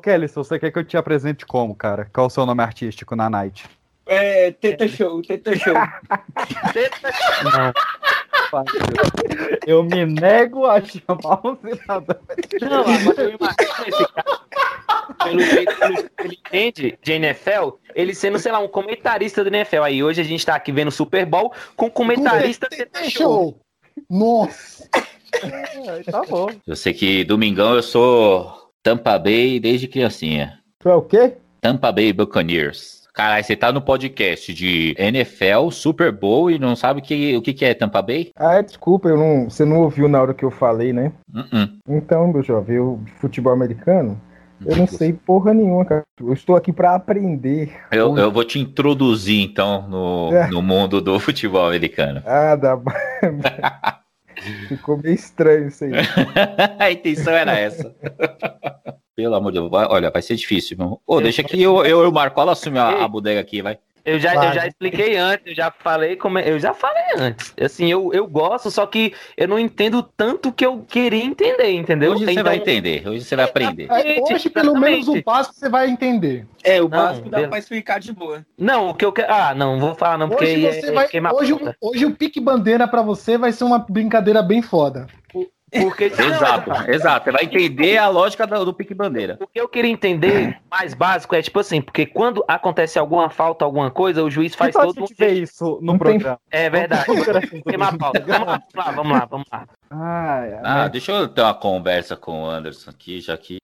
Kelly, se você quer que eu te apresente como, cara? Qual o seu nome artístico na Night? É, Teta Show, Teta Show. Não. Eu me nego a chamar um cidadão. Não, agora eu imagino esse cara. Pelo jeito que ele entende de NFL, ele sendo, sei lá, um comentarista do NFL. Aí hoje a gente tá aqui vendo Super Bowl com comentarista Teta Show. Nossa. É, tá bom. Eu sei que domingão eu sou Tampa Bay desde criancinha. Tu é o quê? Tampa Bay Buccaneers. Caralho, você tá no podcast de NFL, Super Bowl e não sabe que, o que, que é Tampa Bay? Ah, desculpa, eu não, você não ouviu na hora que eu falei, né? Uh -uh. Então, meu jovem, eu de futebol americano, eu não sei porra nenhuma, cara. Eu estou aqui pra aprender. Eu, eu vou te introduzir, então, no, É. no mundo do futebol americano. Ah, dá. Ficou meio estranho isso aí. A intenção era essa. Pelo amor de Deus, vai- olha, vai ser difícil. Meu. Ô, deixa que eu, eu e o Marcola assume a, a bodega aqui, vai. Eu já, Vai. eu já expliquei antes, eu já falei como é- eu já falei antes. Assim, eu, eu gosto, só que eu não entendo tanto que eu queria entender, entendeu? Hoje você Então- vai entender, hoje você vai aprender. É, Gente, hoje, pelo menos, o básico você vai entender. É, o Não, básico dá beleza. pra explicar de boa. Não, o que eu quero. Ah, não, vou falar não, porque Hoje, é, você vai, queima a hoje, hoje o pique bandeira pra você vai ser uma brincadeira bem foda. Porque, Exato, exato. Você vai entender a lógica do, do pique bandeira. O que eu queria entender mais básico é tipo assim, porque quando acontece alguma falta, alguma coisa, o juiz Faz que todo gente vê isso no Não tem- programa. É verdade. Queima a pauta. Vamos lá, vamos lá, vamos lá, Ah, deixa eu ter uma conversa com o Anderson aqui, já que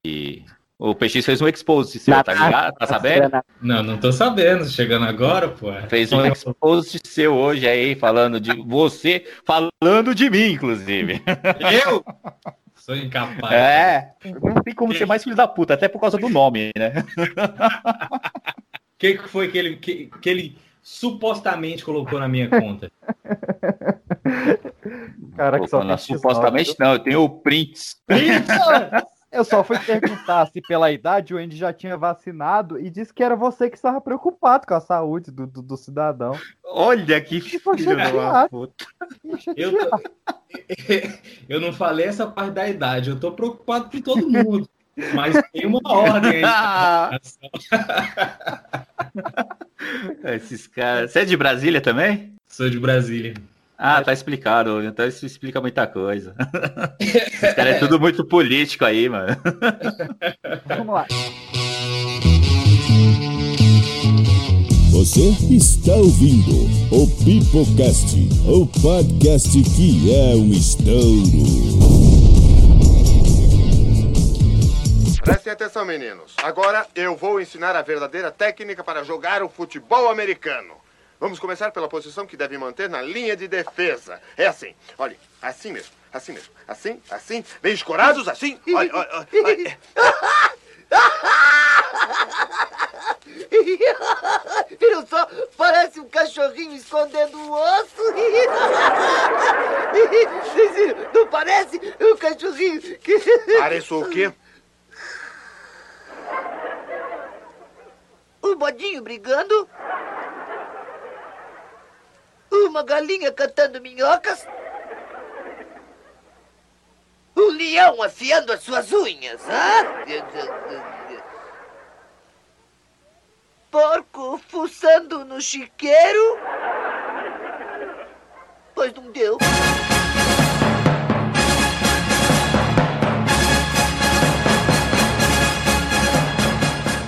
o PX fez um expose seu, tá ligado? Tá sabendo? Não, não tô sabendo. Chegando agora, pô. Fez um expose seu hoje aí, falando de você, falando de mim, inclusive. Eu? Sou incapaz. É, não tem como ser mais filho da puta, até por causa do nome, né? O que, que foi que ele, que, que ele supostamente colocou na minha conta? cara, que só supostamente não, eu tenho o prints. Eu só fui perguntar se pela idade o Andy já tinha vacinado e disse que era você que estava preocupado com a saúde do, do, do cidadão. Olha que filho chateado. puta. Eu, chateado. eu não falei essa parte da idade, eu tô preocupado com todo mundo. Mas tem uma ordem aí. Esses caras. Você é de Brasília também? Sou de Brasília. Ah, tá explicado. Então isso explica muita coisa. Esse cara é tudo muito político aí, mano. Vamos lá. Você está ouvindo o Pipocast, o podcast que é um estouro. Prestem atenção, meninos. Agora eu vou ensinar a verdadeira técnica para jogar o futebol americano. Vamos começar pela posição que deve manter na linha de defesa. É assim. Olhe, assim mesmo. Assim mesmo. Assim, assim. Bem escorados, assim. Olha, olha, olha. Viram só? Parece um cachorrinho escondendo o osso. Não parece um cachorrinho que... Pareço o quê? Um bodinho brigando. Uma galinha cantando minhocas. Um leão afiando as suas unhas. hã? Porco fuçando no chiqueiro. Pois não deu.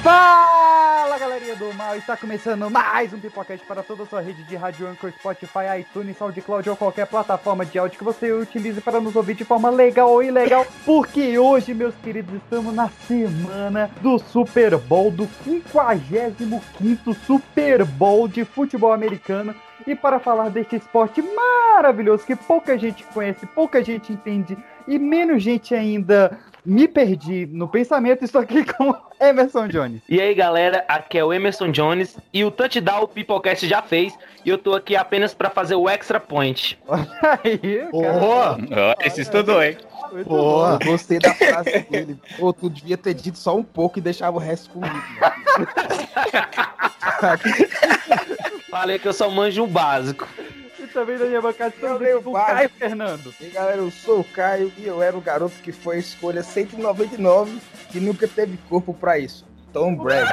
Mal, está começando mais um Pipocast para toda a sua rede de rádio Anchor, Spotify, iTunes, SoundCloud ou qualquer plataforma de áudio que você utilize para nos ouvir de forma legal ou ilegal, porque hoje, meus queridos, estamos na semana do Super Bowl, do 55º Super Bowl de futebol americano. E para falar deste esporte maravilhoso que pouca gente conhece, pouca gente entende e menos gente ainda me perdi no pensamento, estou aqui com Emerson Jones. E aí, galera, aqui é o Emerson Jones e o touchdown o Pipocast já fez e eu tô aqui apenas pra fazer o extra point. Aí, Ô, cara, Ó, Esse estudou, hein? muito Pô, bom. eu gostei da frase dele. Pô, tu devia ter dito só um pouco e deixava o resto comigo. Falei que eu só manjo um básico. Também da minha bancada Eu estamos aqui o com o básico. Caio Fernando. E galera, eu sou o Caio e eu era o garoto que foi a escolha 199 que nunca teve corpo pra isso. Tom Brady.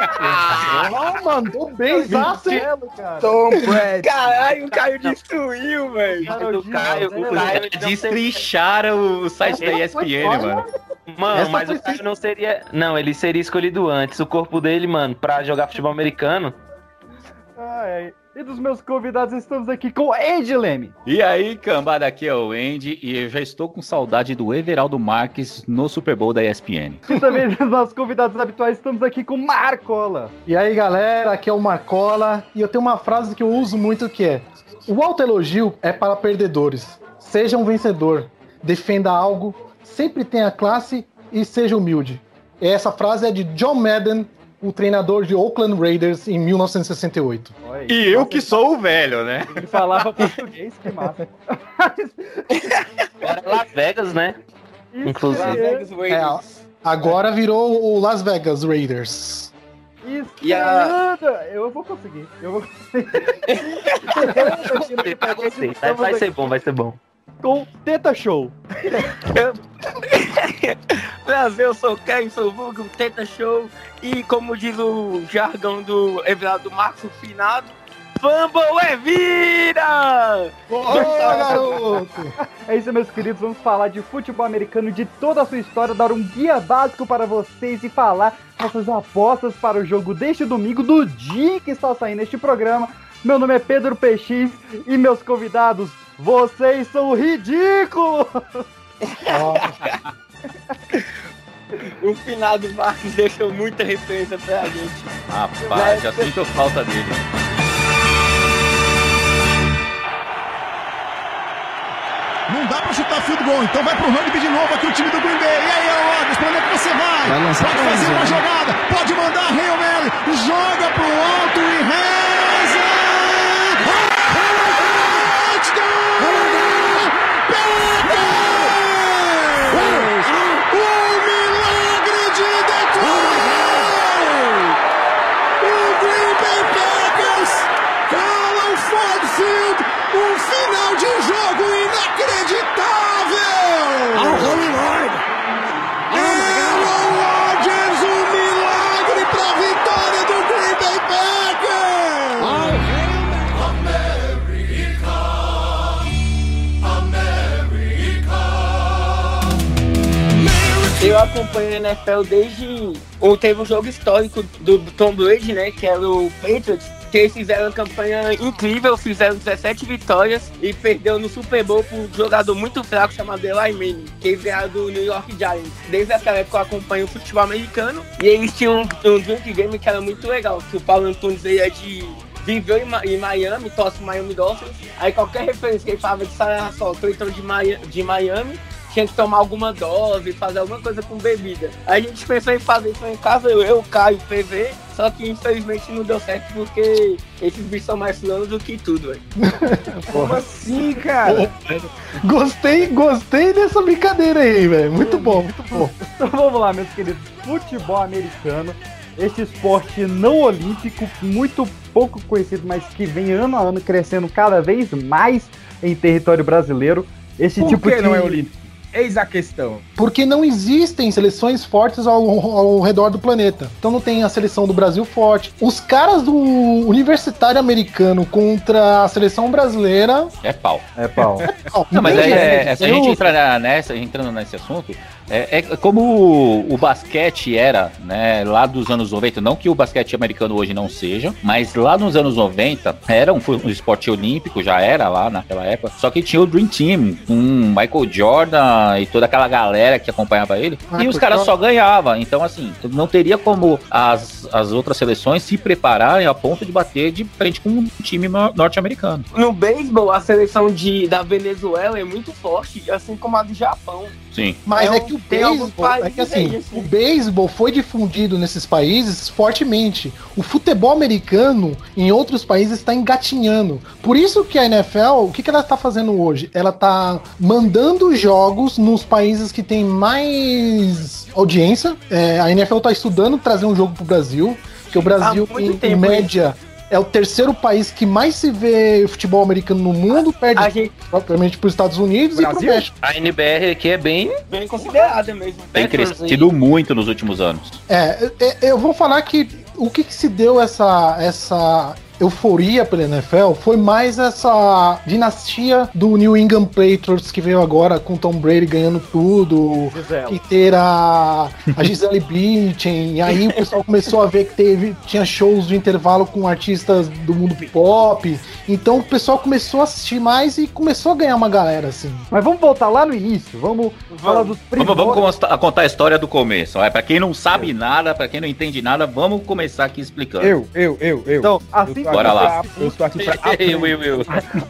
Ah, mandou bem Marcelo, cara. Tom Brady. Caralho, o Caio destruiu, velho. Do Caio, o? Caio Destrincharam o site da ESPN, mano. Mano, Essa mas o Caio não seria. Não, ele seria escolhido antes. O corpo dele, mano, pra jogar futebol americano. Ai, ai. E dos meus convidados, estamos aqui com Ed Leme. E aí, cambada, aqui é o Andy e eu já estou com saudade do Everaldo Marques no Super Bowl da ESPN. E também dos nossos convidados habituais, estamos aqui com Marcola. E aí, galera, aqui é o Marcola e eu tenho uma frase que eu uso muito que é: O autoelogio é para perdedores. Seja um vencedor, defenda algo, sempre tenha classe e seja humilde. E essa frase é de John Madden, o treinador de Oakland Raiders em 1968. Olha aí. E eu que sou o velho, né? Ele falava português, que massa. Agora é Las Vegas, né? Isso Inclusive. aí, Vegas É, Raiders. agora virou o Las Vegas Raiders. Isso E a- Eu vou conseguir. Eu vou conseguir. Vai, vai ser bom, vai ser bom. Com Teta Show. Prazer, eu sou o Caio, sou o vulgo Teta Show. E como diz o jargão do Everaldo Marcos, finado, Fumble é vida! Boa, garoto! É isso, meus queridos. Vamos falar de futebol americano, de toda a sua história, dar um guia básico para vocês e falar nossas apostas para o jogo deste domingo, do dia que está saindo este programa. Meu nome é Pedro PX e meus convidados, vocês são ridículos! O finado Marcos deixou muita referência pra gente. Rapaz, já sinto falta dele. Não dá pra chutar field goal, então vai pro rugby de novo aqui o time do Green Bay. E aí, Rodgers, pra onde é que você vai? pode fazer uma jogada, pode mandar Hail Mary, joga pro alto e reza! Eu acompanho a NFL desde. Ou teve um jogo histórico do Tom Brady, né? Que era o Patriots. Que eles fizeram uma campanha incrível, fizeram 17 vitórias e perdeu no Super Bowl por um jogador muito fraco chamado Eli Manning, que ganharam do New York Giants. Desde aquela época eu acompanho o futebol americano e eles tinham um, drink game que era muito legal, que o Paulo Antunes ele é de viveu em, Miami, torce Miami Dolphins. Aí qualquer referência que ele falava de Sarasota ou então de, Mia- de Miami, tinha que tomar alguma dose, fazer alguma coisa com bebida. Aí a gente pensou em fazer isso em casa, eu, eu Caio, PV, só que infelizmente não deu certo porque esses bichos são mais planos do que tudo, velho. Como assim, cara? Gostei, gostei dessa brincadeira aí, velho. Muito bom, muito bom. Então vamos lá, meus queridos. Futebol americano, este esporte não olímpico, muito pouco conhecido, mas que vem ano a ano crescendo cada vez mais em território brasileiro. Esse Por tipo que de não é olímpico? Eis a questão. Porque não existem seleções fortes ao, ao redor do planeta. Então não tem a seleção do Brasil forte. Os caras do universitário americano contra a seleção brasileira. É pau. É pau. Ó, Não, mas aí, jeito. é, se a gente entrar nessa, entrando nesse assunto, é, é como o, o basquete era, né, lá dos anos 90, não que o basquete americano hoje não seja, mas lá nos anos 90 era um, um esporte olímpico, já era lá naquela época, só que tinha o Dream Team, com Michael Jordan e toda aquela galera que acompanhava ele, e Michael os caras só ganhavam, então assim, não teria como as, as outras seleções se prepararem a ponto de bater de frente com um time no- norte-americano. No beisebol, a seleção de, da Venezuela é muito forte, assim como a do Japão. Sim. Mas É é, que o beisebol, é que assim, assim. o beisebol foi difundido nesses países fortemente. O futebol americano em outros países está engatinhando. Por isso que a NFL, o que, que ela está fazendo hoje? Ela está mandando jogos nos países que tem mais audiência. É, a NFL está estudando trazer um jogo pro Brasil, porque o Brasil em, em média é o terceiro país que mais se vê futebol americano no mundo, perde A gente propriamente para os Estados Unidos e Brasil? pro México. A NBR aqui é bem, bem considerada mesmo. tem Packers crescido muito nos últimos anos. É, é, eu vou falar que o que, que se deu essa, essa euforia pela NFL foi mais essa dinastia do New England Patriots que veio agora com Tom Brady ganhando tudo, Gisele. que ter a, a Gisele Bündchen, e aí o pessoal começou a ver que teve, tinha shows de intervalo com artistas do mundo pop, então o pessoal começou a assistir mais e começou a ganhar uma galera, assim. Mas vamos voltar lá no início. Vamos, falar dos Vamos, primórdios. vamos consta- contar a história do começo. Ó. Pra quem não sabe nada, pra quem não entende nada, vamos começar aqui explicando. Eu, eu, eu, eu. Então, assim, eu Bora lá. pra- eu estou aqui pra Ei, Will, Will.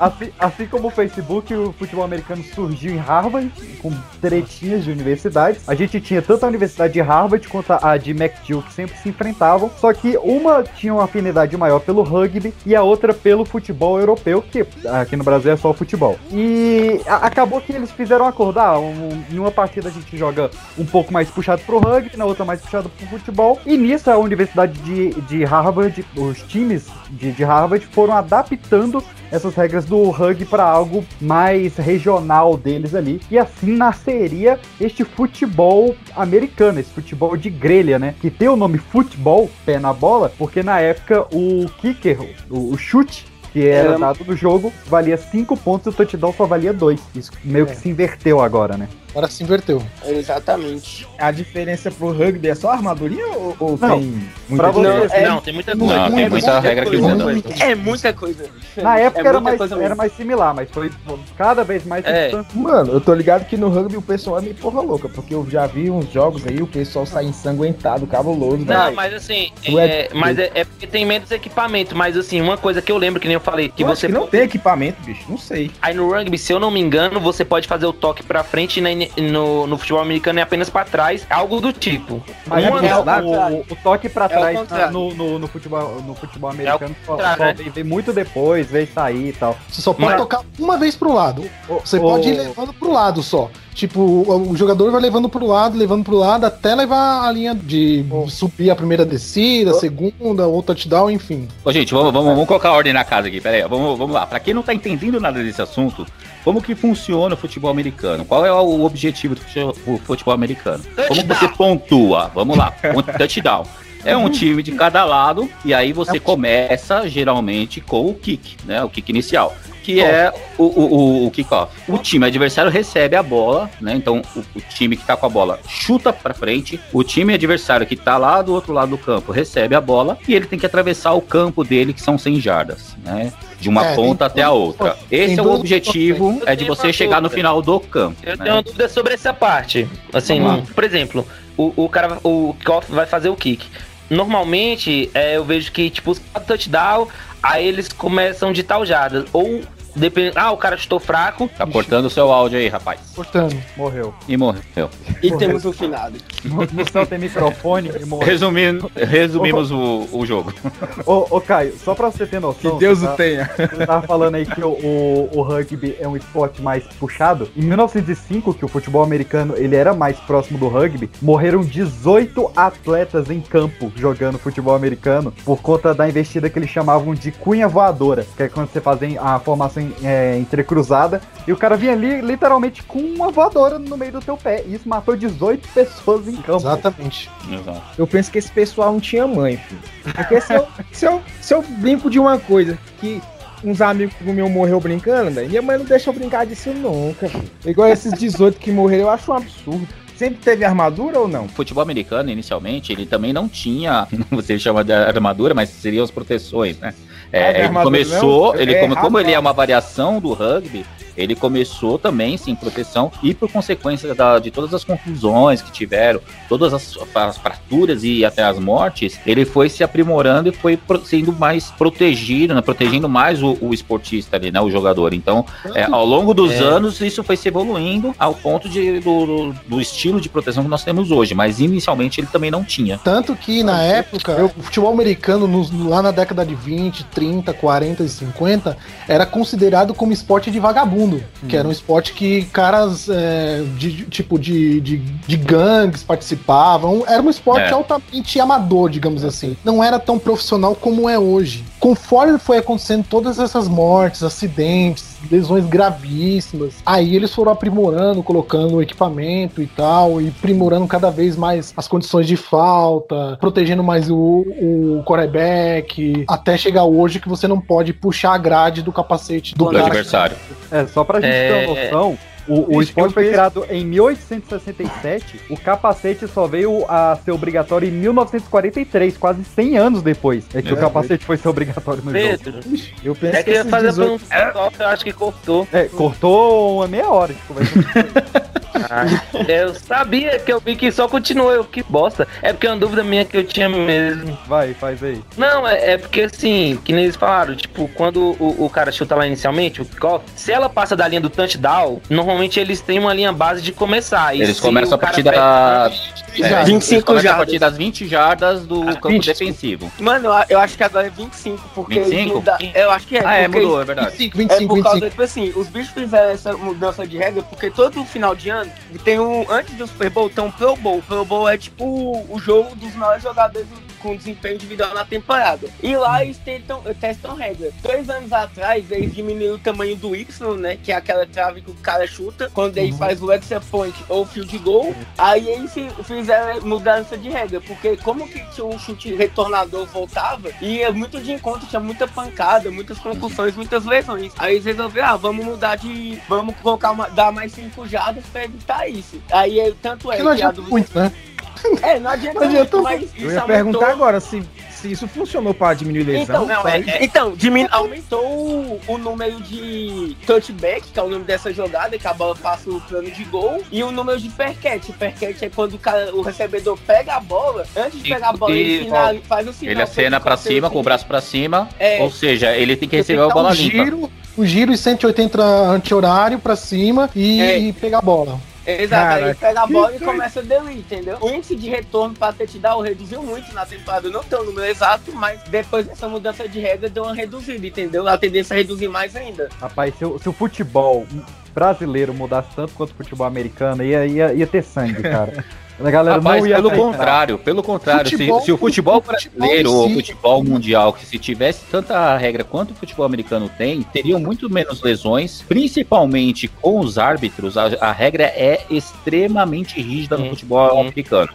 assim, assim como o Facebook, o futebol americano surgiu em Harvard, com tretinhas de universidades. A gente tinha tanto a Universidade de Harvard quanto a de McGill, que sempre se enfrentavam. Só que uma tinha uma afinidade maior pelo rugby e a outra pelo futebol europeu, que aqui no Brasil é só o futebol. E acabou que eles fizeram acordar. Um, em uma partida a gente joga um pouco mais puxado pro rugby, na outra mais puxado pro futebol. E nisso a Universidade de, de Harvard, os times de, de Harvard foram adaptando essas regras do rugby para algo mais regional deles ali. E assim nasceria este futebol americano, esse futebol de grelha, né? Que tem o nome futebol, pé na bola, porque na época o kicker, o, o chute, que era Era- dado no jogo, valia 5 pontos e o touchdown só valia 2. Isso meio que se inverteu agora, né? Agora se inverteu. Exatamente. A diferença pro rugby é só a armadurinha ou, ou Não, tem muita você- diferença? é- Não, tem muita Não, coisa. é tem muita muita regra que coisa. muda. É muita coisa. Na época É era, mais, coisa era mesmo. mais similar, mas foi cada vez mais É. Mano, eu tô ligado que no rugby o pessoal é meio porra louca, porque eu já vi uns jogos aí, o pessoal sai ensanguentado, cabuloso, Não, velho. mas assim, é- é, mas é, é porque tem menos equipamento. Mas assim, uma coisa que eu lembro, que nem eu falei, que Eu acho você que não tem equipamento, bicho, não sei. Aí no rugby, se eu não me engano, você pode fazer o toque pra frente e na- no, no futebol americano é apenas pra trás, algo do tipo. Mas Uma é o, o- o toque pra É trás contrário. no, no, no futebol, no futebol americano só, só né? vem, vem muito depois, veio sair e tal. Você só pode Mas- tocar uma vez pro lado. Você O- pode ir levando pro lado só. Tipo, o, jogador vai levando pro lado, levando pro lado, até levar a linha de subir a primeira descida, a segunda, ou touchdown, enfim. Ô, gente, vamos, vamos, vamos colocar ordem na casa aqui, peraí, vamos, vamos lá. Pra quem não tá entendendo nada desse assunto, como que funciona o futebol americano? Qual é o objetivo do futebol americano? Como você pontua? Vamos lá, touchdown. É um time de cada lado, e aí você começa geralmente com o kick, né? O kick inicial. Que é o, o, o, o kickoff. O time adversário recebe a bola, né? Então o, o time que tá com a bola chuta pra frente. O time adversário que tá lá do outro lado do campo recebe a bola e ele tem que atravessar o campo dele, que são 100 jardas, né? De uma É, ponta tem até a outra. Esse é o objetivo, é de você chegar no final do campo. Eu né? tenho uma dúvida sobre essa parte. Assim, por exemplo, o, o cara, o kickoff vai fazer o kick. Normalmente, é, eu vejo que, tipo, os touchdown, aí eles começam de tal jarda. Ou, depende. Ah, o cara chutou fraco. Tá cortando o seu áudio aí, rapaz. Cortando. Morreu. E morreu. E temos o finado. No, no céu tem microfone e morreu. Resumindo, resumimos o, o jogo. Ô, ô, Caio, só pra você ter noção. Que Deus o tá- tenha. Você tava falando aí que o, o, o rugby é um esporte mais puxado. Em 1905, que o futebol americano ele era mais próximo do rugby, morreram 18 atletas em campo jogando futebol americano por conta da investida que eles chamavam de cunha voadora, que é quando você fazia a formação é, entrecruzada e o cara vinha ali literalmente com uma voadora no meio do teu pé. E isso matou 18 pessoas em campo. Exatamente. Exato. Eu penso que esse pessoal não tinha mãe, filho. Porque se eu, se eu, se eu brinco de uma coisa que uns amigos meus morreu brincando, velho, minha mãe não deixa eu brincar disso nunca. filho. Igual esses 18 que morreram, eu acho um absurdo. Sempre teve armadura ou não? Futebol americano, inicialmente, ele também não tinha, você chama de armadura, mas seriam as proteções, né? É, ele começou, ele É como, como ele é uma variação do rugby, ele começou também sem proteção e por consequência da- de todas as contusões que tiveram, todas as, as fraturas e até as mortes, ele foi se aprimorando e foi pro- sendo mais protegido, né? protegendo mais o, o esportista ali, né? O jogador. Então, é, ao longo dos É. anos, isso foi se evoluindo ao ponto de, do, do- do estilo de proteção que nós temos hoje, mas inicialmente ele também não tinha. Tanto que na época, o futebol americano, nos- lá na década de 20, 30, 40 e 50, era considerado como esporte de vagabundo. Que era um esporte que caras é, de, de- tipo de, de, de gangues participavam. Era um esporte É. altamente amador, digamos assim. Não era tão profissional como é hoje. conforme foi acontecendo todas essas mortes, acidentes, lesões gravíssimas, aí eles foram aprimorando, colocando equipamento e tal, e aprimorando cada vez mais as condições de falta, protegendo mais o, o quarterback, até chegar hoje que você não pode puxar a grade do capacete do, Do adversário. É, só pra gente É, ter uma noção, o, o esporte foi criado em 1867, o capacete só veio a ser obrigatório em 1943, quase 100 anos depois é que o É. capacete foi ser obrigatório no jogo. Pedro, Eu penso é que eu ia fazer 18 pergunta que eu acho que cortou. É, cortou uma meia hora de conversa. Eu sabia que eu vi que só continuou, eu que bosta. É porque é uma dúvida minha que eu tinha mesmo. Vai, faz aí. Não, é, é porque assim, que nem eles falaram, tipo, quando o, o cara chuta lá inicialmente, o kickoff, se ela passa da linha do touchdown, normalmente eles têm uma linha base de começar. E Eles começam o a cara partir pega-. Já, 25 eles começam a jardas. partir das 20 jardas do campo 20. defensivo. Mano, eu- acho que agora é 25, porque 25? eles muda- Eu acho que é. Ah, é, mudou, é verdade. 25, É 25, por causa, 25. tipo assim, os bichos fizeram essa mudança de regra porque todo final de ano tem um. Antes do Super Bowl tem um Pro Bowl. Pro Bowl é tipo o jogo dos maiores jogadores com desempenho individual na temporada. E lá eles tentam, testam regra. Dois anos atrás, eles diminuíram o tamanho do Y, né? Que é aquela trave que o cara chuta, quando ele faz o extra point ou field goal. Aí eles fi- fizeram mudança de regra, porque como que tinha um chute retornador voltava, e é muito de encontro, tinha muita pancada, muitas concussões, muitas lesões. Aí eles resolveram, ah, vamos mudar de. Vamos colocar uma. dar mais cinco jardas pra evitar isso. Aí tanto é Que que a adianta dúvida. muito, né? É, não adianta, Não adianta muito, Eu ia aumentou- perguntar agora se, se isso funcionou pra diminuir lesão. Então, não, é- é- então dimin- aumentou o, o número de touchback, que é o nome dessa jogada, que a bola passa o plano de gol, e o número de perquete. O perquete é quando o, cara, o recebedor pega a bola, antes de pegar a bola, e- ele sinal, faz o sinal. Ele acena pra cima, com o braço pra cima. É. Ou seja, ele tem que receber a bola um limpa. giro, um giro e 180 anti-horário pra cima e, É. e pegar a bola. Exato, aí Cara, pega a bola e começa a dele, entendeu? O índice de retorno para touchdown reduziu muito na temporada, eu não tenho o número exato, mas depois dessa mudança de regra deu uma reduzida, entendeu? A tendência é reduzir mais ainda. Rapaz, se o, se o futebol brasileiro mudasse tanto quanto o futebol americano, ia, ia, ia ter sangue, cara. A galera Rapaz, não ia pelo aceitar. contrário, pelo contrário, se- Futebol- se, o futebol futebol brasileiro ou o futebol mundial, que se tivesse tanta regra quanto o futebol americano tem, teriam muito menos lesões, principalmente com os árbitros, a, a regra é extremamente rígida no futebol americano.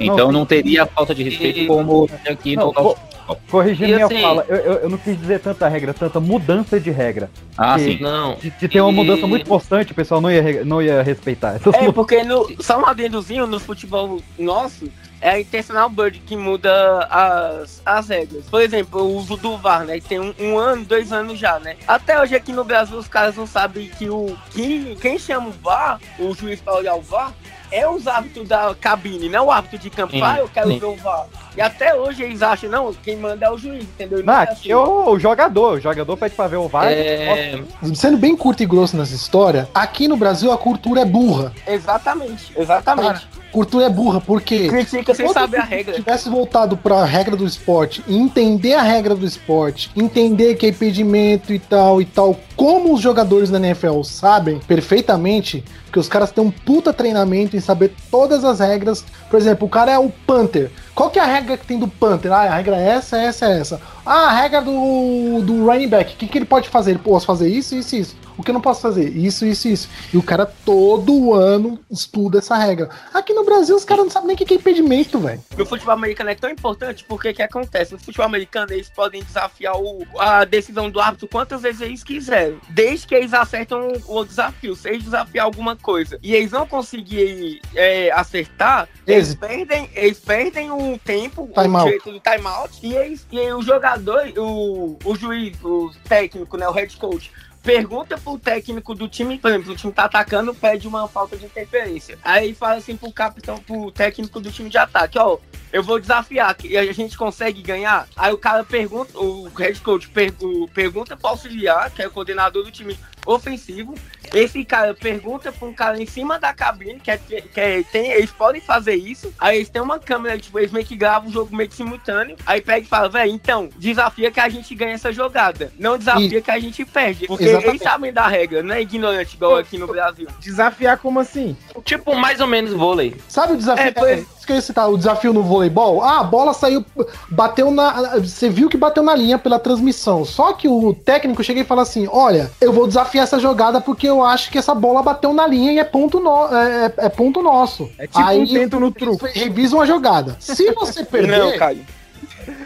Então não, teria falta de respeito E- como aqui Não, no nosso futebol. Corrigindo E minha assim- fala, eu, eu, eu não quis dizer tanta regra, tanta mudança de regra. Ah, que- sim. Não. De, de ter uma E- mudança muito constante, o pessoal não ia, não ia respeitar. Essas É, porque no, só um adendozinho no futebol nosso, é a Intentional Bird que muda as, as regras. Por exemplo, o uso do VAR, né? Tem um, um ano, dois anos já, né? Até hoje aqui no Brasil os caras não sabem que o que, quem chama o VAR, o juiz para olhar o VAR, é os árbitros da cabine, não o árbitro de campo. Sim, Ah, eu quero sim. ver o VAR. E até hoje eles acham, não, quem manda é o juiz, entendeu? Não, é aqui é o, jogador. O jogador pede pra ver o VAR. É, Sendo bem curto e grosso nessa história, aqui no Brasil a cultura é burra. Exatamente, exatamente. Cultura é burra, porque Critica sem saber a se regra. tivesse voltado pra regra do esporte, e entender a regra do esporte, entender que é impedimento e tal e tal, como os jogadores da NFL sabem perfeitamente, que os caras têm um puta treinamento em saber todas as regras. Por exemplo, o cara é o punter. Qual que é a regra que tem do punter? Ah, a regra é essa, essa, essa. Ah, a regra do, do running back. O que, que ele pode fazer? Ele pode fazer isso, isso, isso. O que eu não posso fazer? Isso, isso, isso. E o cara todo ano estuda essa regra. Aqui no Brasil os caras não sabem nem o que é impedimento, velho. no futebol americano é tão importante porque o que acontece? No futebol americano eles podem desafiar o- a decisão do árbitro quantas vezes eles quiserem, desde que eles acertam o, o desafio. Se eles desafiar alguma coisa e eles não conseguirem é, acertar, eles perdem, eles perdem o tempo, Time o direito do timeout, e, eles, e o jogador, o, o juiz, o técnico, né, o head coach, pergunta pro técnico do time, por exemplo, o time tá atacando, pede uma falta de interferência. Aí fala assim pro capitão, pro técnico do time de ataque, ó, eu vou desafiar, e a gente consegue ganhar? Aí o cara pergunta, o head coach pergu- pergunta pro auxiliar, que é o coordenador do time ofensivo, esse cara pergunta pra um cara em cima da cabine, que, é, que é- tem, eles podem fazer isso, aí eles têm uma câmera, tipo, eles meio que gravam o jogo meio que simultâneo, aí pega e fala, velho, então, desafia que a gente ganha essa jogada, não desafia que a gente perde, porque Exatamente. eles sabem da regra, não é ignorante igual aqui no Brasil. Desafiar como assim? tipo mais ou menos vôlei. Sabe o desafio? É, foi- é, eu ia citar, o desafio no voleibol? Ah, a bola saiu, bateu na. Você viu que bateu na linha pela transmissão. Só que o técnico chega e fala assim: olha, eu vou desafiar essa jogada porque eu acho que essa bola bateu na linha e é ponto, no, é, é- é ponto nosso. É tipo um tento no truco. Revisam a jogada. Se você perder. Não, Caio.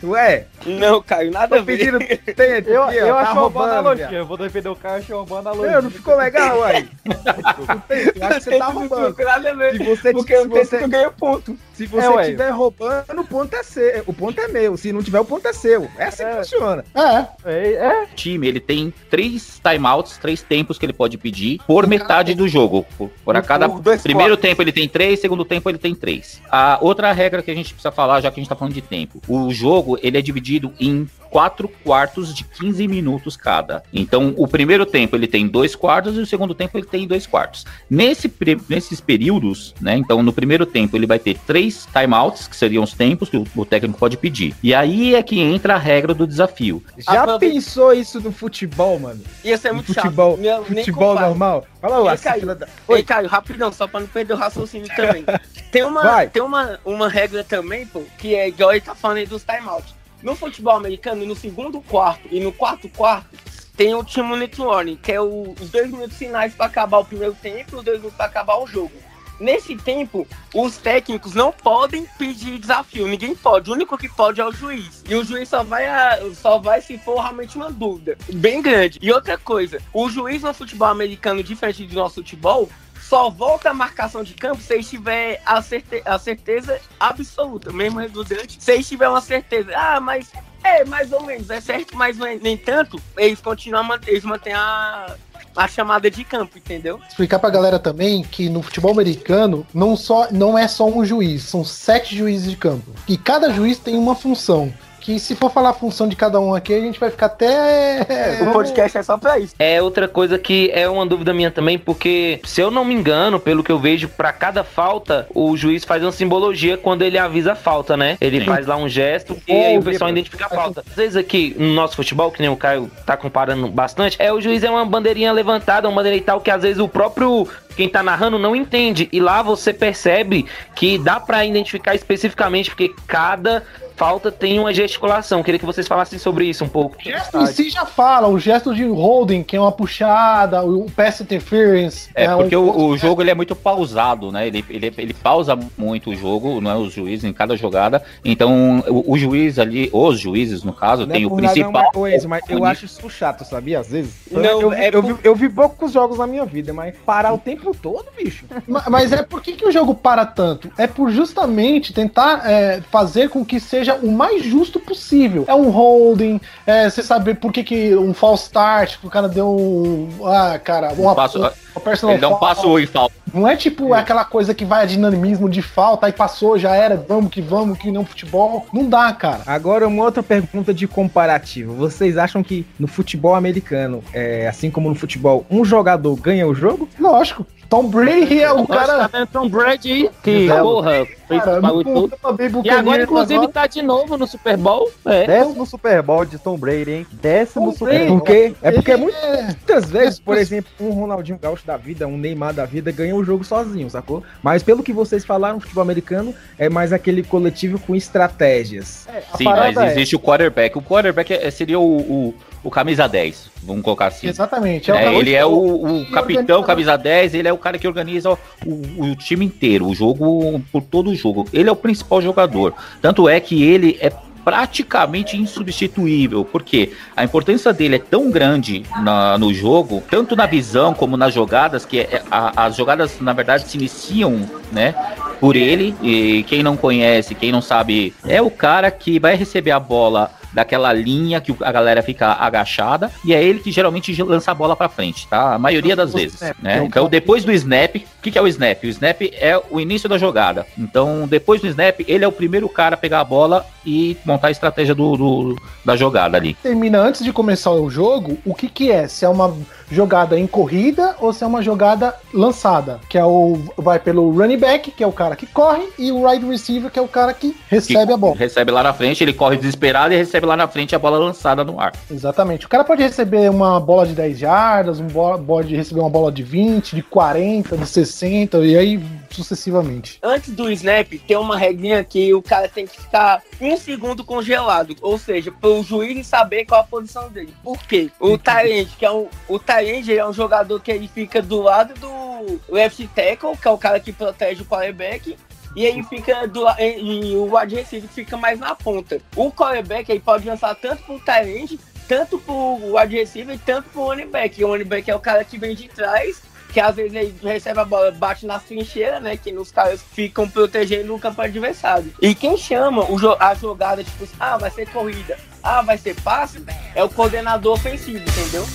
Ué, Não, Caio, nada a ver. tento Eu, eu tá acho uma boa analogia. Eu vou defender o Caio, achei uma boa analogia. Meu, não ficou legal, ué. Não tem, Eu acho que você tá roubando. Nada a ver. Se você, Porque eu se penso você, eu ganho ponto. Se você É, estiver roubando, o ponto é seu. O ponto é meu. Se não tiver, o ponto é seu. É assim que funciona. É, É, é, O time, ele tem três timeouts, três tempos que ele pode pedir por metade do jogo. Por, por a cada primeiro tempo ele tem três, segundo tempo ele tem três. A outra regra que a gente precisa falar, já que a gente tá falando de tempo. O jogo, ele é dividido em quatro quartos de 15 minutos cada. Então, o primeiro tempo ele tem dois quartos e o segundo tempo ele tem dois quartos. Nesse, nesses períodos, né? Então, no primeiro tempo ele vai ter três timeouts, que seriam os tempos que o, o técnico pode pedir. E aí é que entra a regra do desafio. Já Aproveita- pensou isso no futebol, mano? Ia ser muito futebol, chato. Meu, futebol compara. normal? Fala, Ei, lá, Caio. fila da... Ei, Caio, rapidão, só pra não perder o raciocínio também. Tem uma, Vai. tem uma, uma regra também, pô, que é igual ele tá falando aí dos timeouts. No futebol americano, no segundo quarto e no quarto quarto, tem o Team Minute Warning, que é o- os dois minutos finais pra acabar o primeiro tempo e os dois minutos pra acabar o jogo. Nesse tempo, os técnicos não podem pedir desafio, ninguém pode. O único que pode é o juiz. E o juiz só vai, a- só vai se for realmente uma dúvida bem grande. E outra coisa, o juiz no futebol americano, diferente do nosso futebol, só volta a marcação de campo se tiver a, certe a certeza absoluta, mesmo redundante. Se tiver uma certeza, ah, mas é mais ou menos, é certo, mas é- nem tanto, eles continuam, eles mantêm a, a chamada de campo, entendeu? explicar pra galera também que no futebol americano não, só, não é só um juiz, são sete juízes de campo. E cada juiz tem uma função. Que se for falar a função de cada um aqui, a gente vai ficar até. o podcast é só pra isso. É outra coisa que é uma dúvida minha também, porque se eu não me engano, pelo que eu vejo, pra cada falta, o juiz faz uma simbologia quando ele avisa a falta, né? Ele Sim. faz lá um gesto e É, aí o pessoal Bíblia. identifica a falta. Às vezes aqui no nosso futebol, que nem o Caio tá comparando bastante, é o juiz é uma bandeirinha levantada, uma bandeirinha e tal, que às vezes o próprio quem tá narrando não entende. E lá você percebe que dá pra identificar especificamente, porque cada falta tem uma gesticulação. Queria que vocês falassem sobre isso um pouco. O gesto em si já fala, o gesto de holding, que é uma puxada, o pass interference. É, porque um- o, o jogo ele é muito pausado, né? Ele, ele, ele pausa muito o jogo, não é os juízes em cada jogada. Então, o, o juiz ali, os juízes, no caso, Não tem é o principal. não, mas, mas eu acho isso chato, sabia? Às vezes. Não, eu, é eu, por- vi, eu vi poucos jogos na minha vida, mas parar o tempo todo, bicho. Ma- Mas é por que, que o jogo para tanto? É por justamente tentar é, fazer com que seja o mais justo possível. É um holding, é você saber por que, que um false start, que o cara deu um. Ah, cara, uma, passo- uma personal Ele um foul. passo em falta. Não é tipo aquela coisa que vai a dinamismo de falta, aí passou, já era, vamos que vamos, que não futebol. Não dá, cara. Agora, uma outra pergunta de comparativo. Vocês acham que no futebol americano, é, assim como no futebol, um jogador ganha o jogo? Lógico. Tom Brady é o Nossa, tá cara. vendo Tom Brady que Exato. porra, fez cara bagulho não todo. E agora, inclusive, agora. tá de novo no Super Bowl. É. Décimo Super Bowl de Tom Brady, hein? Décimo Tom Super É. Bowl. porque, é porque muitas é- Muitas vezes, por exemplo, um Ronaldinho Gaúcho da vida, um Neymar da vida ganha o jogo sozinho, sacou? Mas pelo que vocês falaram, o futebol americano é mais aquele coletivo com estratégias. A Sim, mas é- existe o quarterback. O quarterback é- seria o, o, o camisa 10, vamos colocar assim. Exatamente. É, cara- ele é o, o capitão, camisa 10, ele é o cara que organiza o, o time inteiro, o jogo por todo o jogo. Ele é o principal jogador. Tanto é que ele é praticamente insubstituível, porque a importância dele é tão grande na- no jogo, tanto na visão como nas jogadas, que é- a- as jogadas, na verdade, se iniciam, né, por ele, e quem não conhece, quem não sabe, é o cara que vai receber a bola daquela linha que a galera fica agachada, e é ele que geralmente lança a bola pra frente, tá? A maioria das vezes, snap, né? é Então, depois do snap, o que, que é o snap? O snap é o início da jogada. Então, depois do snap, ele é o primeiro cara a pegar a bola e montar a estratégia do, do- da jogada ali. termina antes de começar o jogo, o que que é? Se é uma jogada em corrida ou se é uma jogada lançada, que é o vai pelo running back, que é o cara que corre, e o wide receiver, que é o cara que recebe Que a bola. Recebe lá na frente, ele corre desesperado e recebe lá na frente a bola lançada no ar. Exatamente. O cara pode receber uma bola de 10 jardas, um bola, pode receber uma bola de 20, de 40, de 60 e aí sucessivamente. Antes do snap, tem uma regrinha que o cara tem que ficar um segundo congelado. Ou seja, para o juiz saber qual a posição dele. Por quê? O Tyrande, que é um, o Tyrande é um jogador que ele fica do lado do left tackle, que é o cara que protege o quarterback. E aí fica do o wide receiver fica mais na ponta. O quarterback aí pode lançar tanto pro Tyrande, tanto pro wide receiver, e tanto pro running back. O running back é o cara que vem de trás, que às vezes ele recebe a bola, bate nas trincheiras, né? Que os caras ficam protegendo o campo adversário. E quem chama o jo- a jogada, tipo, ah, vai ser corrida, ah, vai ser passe, é o coordenador ofensivo, entendeu?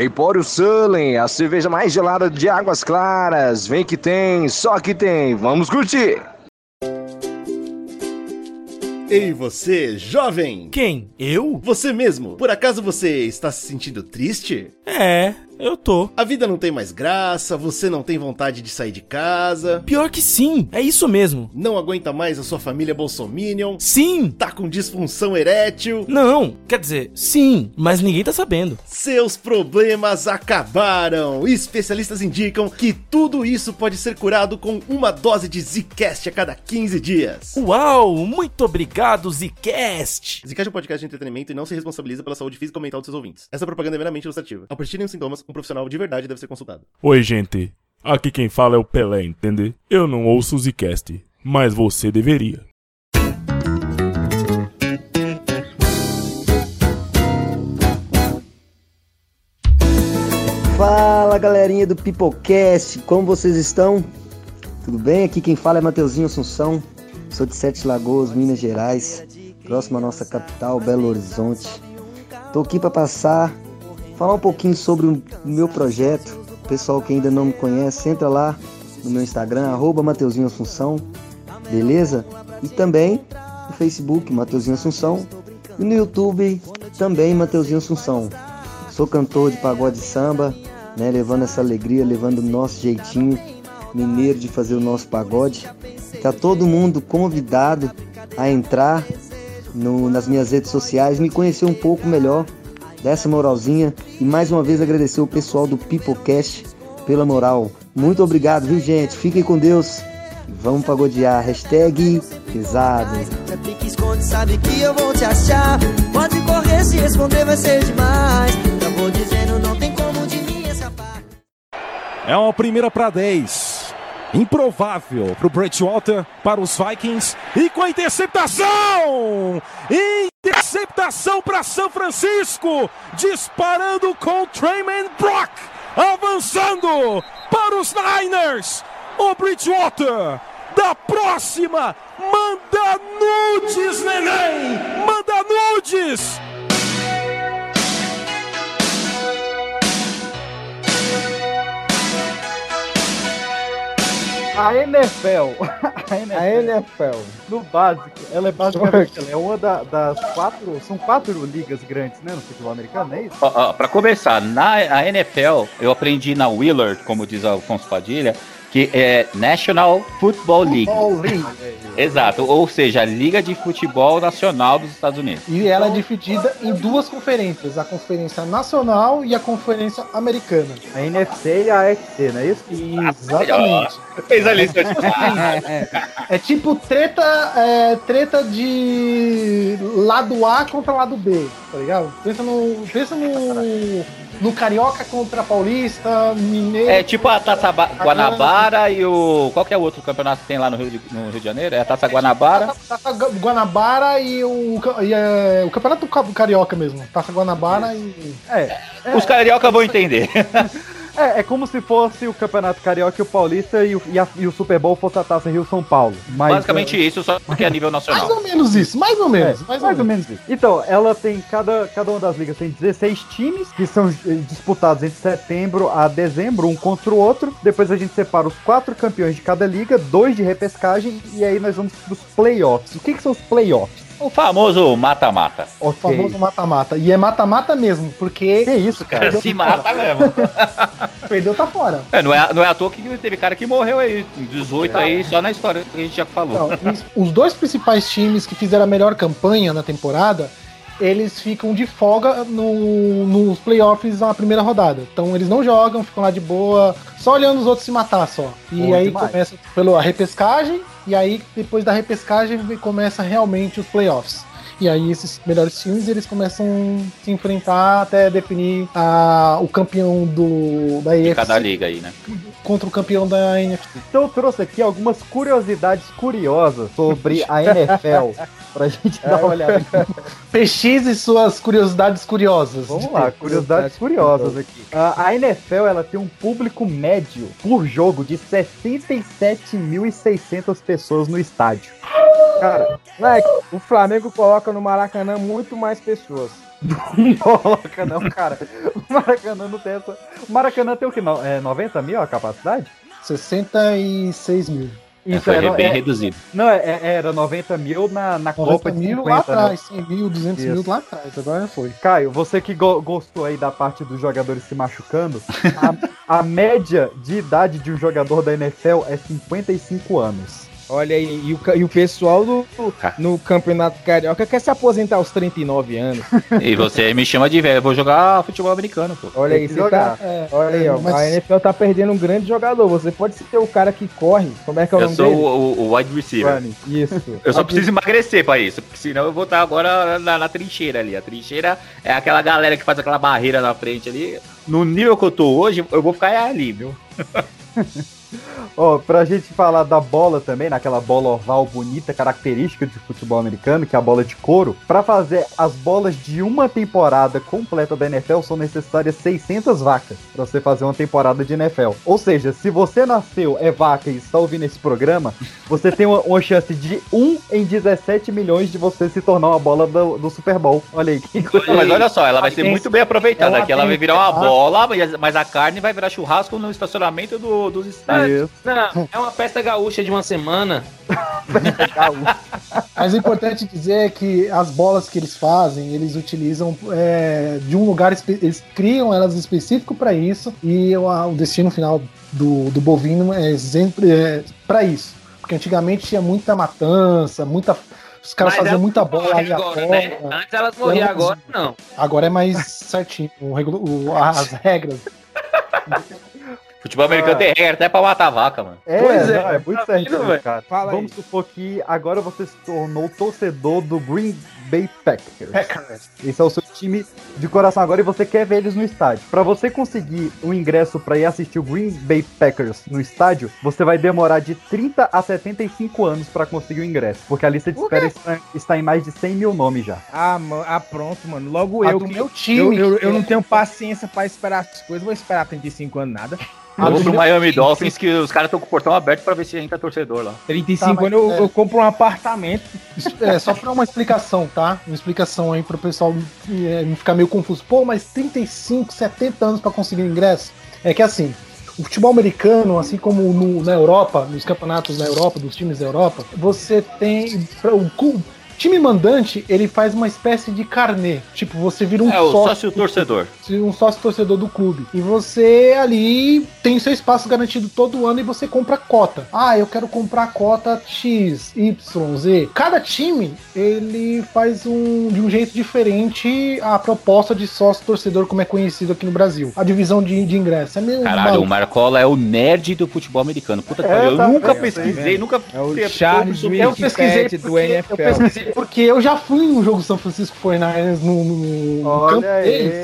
Empório Sullen, a cerveja mais gelada de Águas Claras. Vem que tem, só que tem. Vamos curtir. Ei, você, jovem! Quem? Eu? Você mesmo. Por acaso você está se sentindo triste? É, eu tô. A vida não tem mais graça, você não tem vontade de sair de casa. Pior que sim, é isso mesmo. Não aguenta mais a sua família bolsominion. Sim! Tá com disfunção erétil. Não, quer dizer, sim, mas ninguém tá sabendo. Seus problemas acabaram! Especialistas indicam que tudo isso pode ser curado com uma dose de Zcast a cada 15 dias. Uau, muito obrigado, Zcast! Zcast é um podcast de entretenimento e não se responsabiliza pela saúde física ou mental dos seus ouvintes. Essa propaganda é meramente ilustrativa. Ao persistirem os sintomas, um profissional de verdade deve ser consultado. Oi, gente. Aqui quem fala é o Pelé, entende? Eu não ouço o Zcast, mas você deveria. Fala galerinha do Pipocast, como vocês estão? Tudo bem? Aqui quem fala é Mateuzinho Assunção, sou de Sete Lagoas, Minas Gerais, próximo à nossa capital, Belo Horizonte. Tô aqui para passar, falar um pouquinho sobre o meu projeto. Pessoal que ainda não me conhece, entra lá no meu Instagram, arroba Mateuzinho Assunção, beleza? E também no Facebook, Mateuzinho Assunção, e no YouTube, também Mateuzinho Assunção. Sou cantor de pagode samba, né, levando essa alegria, levando o nosso jeitinho mineiro de fazer o nosso pagode. Tá todo mundo convidado a entrar no- nas minhas redes sociais, me conhecer um pouco melhor dessa moralzinha e mais uma vez agradecer o pessoal do Pipocast pela moral. Muito obrigado, viu gente? Fiquem com Deus e vamos pagodear. Hashtag pesado. É pique esconde, sabe que eu vou te achar. Pode correr, se esconder vai ser demais. Já vou dizendo, não tem como de mim escapar. É uma primeira para 10. Improvável para o Bridgewater, para os Vikings. E com a interceptação! Interceptação para São Francisco! Disparando com Trayman Brock! Avançando para os Niners! O Bridgewater! Da próxima! Manda nudes, neném! Manda nudes! A NFL, a NFL, A NFL. no básico, ela é basicamente ela é uma da- das quatro, são quatro ligas grandes, né, no futebol americano, é isso? Pra começar, na a NFL, eu aprendi na Willard, como diz Alfonso Padilha, que é National Football League. Football League. Exato, ou seja, a Liga de Futebol Nacional dos Estados Unidos. E ela é dividida em duas conferências, a Conferência Nacional e a Conferência Americana. A NFC e a AFC, não é isso? Exatamente. Fez a lista. É tipo treta, é, treta de lado A contra lado B, tá ligado? Pensa no, pensa no, no Carioca contra Paulista, Mineiro. É tipo a Taça Ba- Guanabara e o. Qual que é o outro campeonato que tem lá no Rio de, no Rio de Janeiro? É a Taça Guanabara. Taça Gu- Guanabara e o, e, é, o Campeonato Ca- Carioca mesmo. Taça Guanabara e. É, Os carioca vão entender. é, é como se fosse o Campeonato Carioca e o Paulista e o, e a- e o Super Bowl fosse a Taça Rio São Paulo. Mas, Basicamente isso, só que é a nível Mais nacional. ou menos isso, mais ou menos. É, mais, mais ou menos isso. Então, ela tem cada, cada uma das ligas tem 16 times que são eh, disputados entre setembro a dezembro, um contra o outro. Depois a gente separa os quatro campeões de cada liga, dois de repescagem, e aí nós vamos pros playoffs. O que, que são os playoffs? O famoso mata-mata. O famoso mata-mata. E é mata-mata mesmo, porque. Que isso, cara? Se mata mesmo. Perdeu, tá fora. É, não, é, não é à toa que teve cara que morreu aí, 18 aí, só na história que a gente já falou. Não, os- dois principais times que fizeram a melhor campanha na temporada, eles ficam de folga no- nos playoffs na primeira rodada. Então eles não jogam, ficam lá de boa, só olhando os outros se matar só. E Bom aí demais. começa pela repescagem, e aí depois da repescagem começa realmente os playoffs. E aí esses melhores times eles começam a se enfrentar até definir a, o campeão do, da De EFC cada liga aí, né? contra o campeão da NFC. Então eu trouxe aqui algumas curiosidades curiosas sobre a NFL. pra gente dar uma olhada. PX e suas curiosidades curiosas. Vamos lá, curiosidades curiosas aqui. A, a NFL ela tem um público médio por jogo de 67.600 pessoas no estádio. Cara, moleque, o Flamengo coloca no Maracanã muito mais pessoas. Não coloca não, cara. O Maracanã não tem essa. O Maracanã tem o que? No- É 90 mil a capacidade? 66 mil. É, foi era- bem é- reduzido. Não, é- é- era 90 mil na, na 90 Copa de mil 50, lá né? atrás, 100 mil, 200 mil Isso. lá atrás, agora foi. Caio, você que go- gostou aí da parte dos jogadores se machucando, a, a média de idade de um jogador da NFL é 55 anos. Olha aí, e o, e o pessoal do, no Campeonato Carioca quer se aposentar aos 39 anos. E você me chama de velho, eu vou jogar futebol americano, pô. Olha aí, você tá. jogar. É, Olha aí, ó. mas- A NFL tá perdendo um grande jogador. Você pode ser o cara que corre. Como é que é o Eu nome sou dele? o, o- o wide receiver. Running. Isso. Eu só preciso emagrecer pra isso, porque senão eu vou estar agora na, na trincheira ali. A trincheira é aquela galera que faz aquela barreira na frente ali. No nível que eu tô hoje, eu vou ficar ali, viu? Ó, pra gente falar da bola também, naquela bola oval bonita, característica de futebol americano, que é a bola de couro, pra fazer as bolas de uma temporada completa da NFL são necessárias 600 vacas pra você fazer uma temporada de NFL. Ou seja, se você nasceu, é vaca e está ouvindo esse programa, você tem uma, uma chance de 1 em 17 milhões de você se tornar uma bola do, do Super Bowl. Olha aí, que coisa. Mas olha só, ela vai ser muito bem aproveitada. ela Aqui ela vai virar uma bola, mas- mas a carne vai virar churrasco no estacionamento do- dos estádios. Não, é uma festa gaúcha de uma semana. Mas o importante dizer é que as bolas que eles fazem, eles utilizam é, de um lugar, eles criam elas específico para isso e o, a- o destino final do, do bovino é sempre é, para isso. Porque antigamente tinha muita matança, muita. Os caras Mas faziam muita bola ali agora, né? Antes elas morriam, agora não. Agora é mais certinho, o o- as regras. Futebol americano Ah. tem regra até pra matar vaca, mano. É, Pois é. não, é muito certinho, velho. cara. Fala aí. Vamos supor que agora você se tornou torcedor do Green Bay Packers. Packers. Esse é o seu time de coração agora e você quer ver eles no estádio. Pra você conseguir um ingresso pra ir assistir o Green Bay Packers no estádio, você vai demorar de 30 a 75 anos pra conseguir o ingresso, porque a lista de espera está, está em mais de 100 mil nomes já. Ah, mano, ah, pronto, mano. Logo A eu do que meu time, Eu, eu, eu não tenho paciência pra esperar as coisas. Vou esperar 35 anos nada. Eu vou do pro Miami time, Dolphins que os caras estão com o portão aberto pra ver se entra torcedor lá. 35 Tá, anos eu, é. eu compro um apartamento. É, só pra uma explicação, tá? Uma explicação aí pro pessoal é, não ficar meio confuso. Pô, mas 35, 70 anos pra conseguir ingresso? É que assim, o futebol americano, assim como no- na Europa, nos campeonatos na Europa, dos times da Europa, você tem. pra- O, time mandante, ele faz uma espécie de carnê. Tipo, você vira um É, o sócio. sócio torcedor. Um sócio torcedor do clube. E você ali tem seu espaço garantido todo ano e você compra cota. Ah, eu quero comprar a cota X, Y, Z. Cada time, ele faz um de um jeito diferente a proposta de sócio torcedor, como é conhecido aqui no Brasil. A divisão de, de ingresso. É meio Caralho, o maluco. Marcola é o nerd do futebol americano. Puta que É, pariu. Eu tá nunca vendo, pesquisei, nunca. É o Charles sobre- Eu pesquisei do porque, eu NFL. pesquisei porque eu já fui no jogo São Francisco 49ers no, no, no Olha campo aí. deles.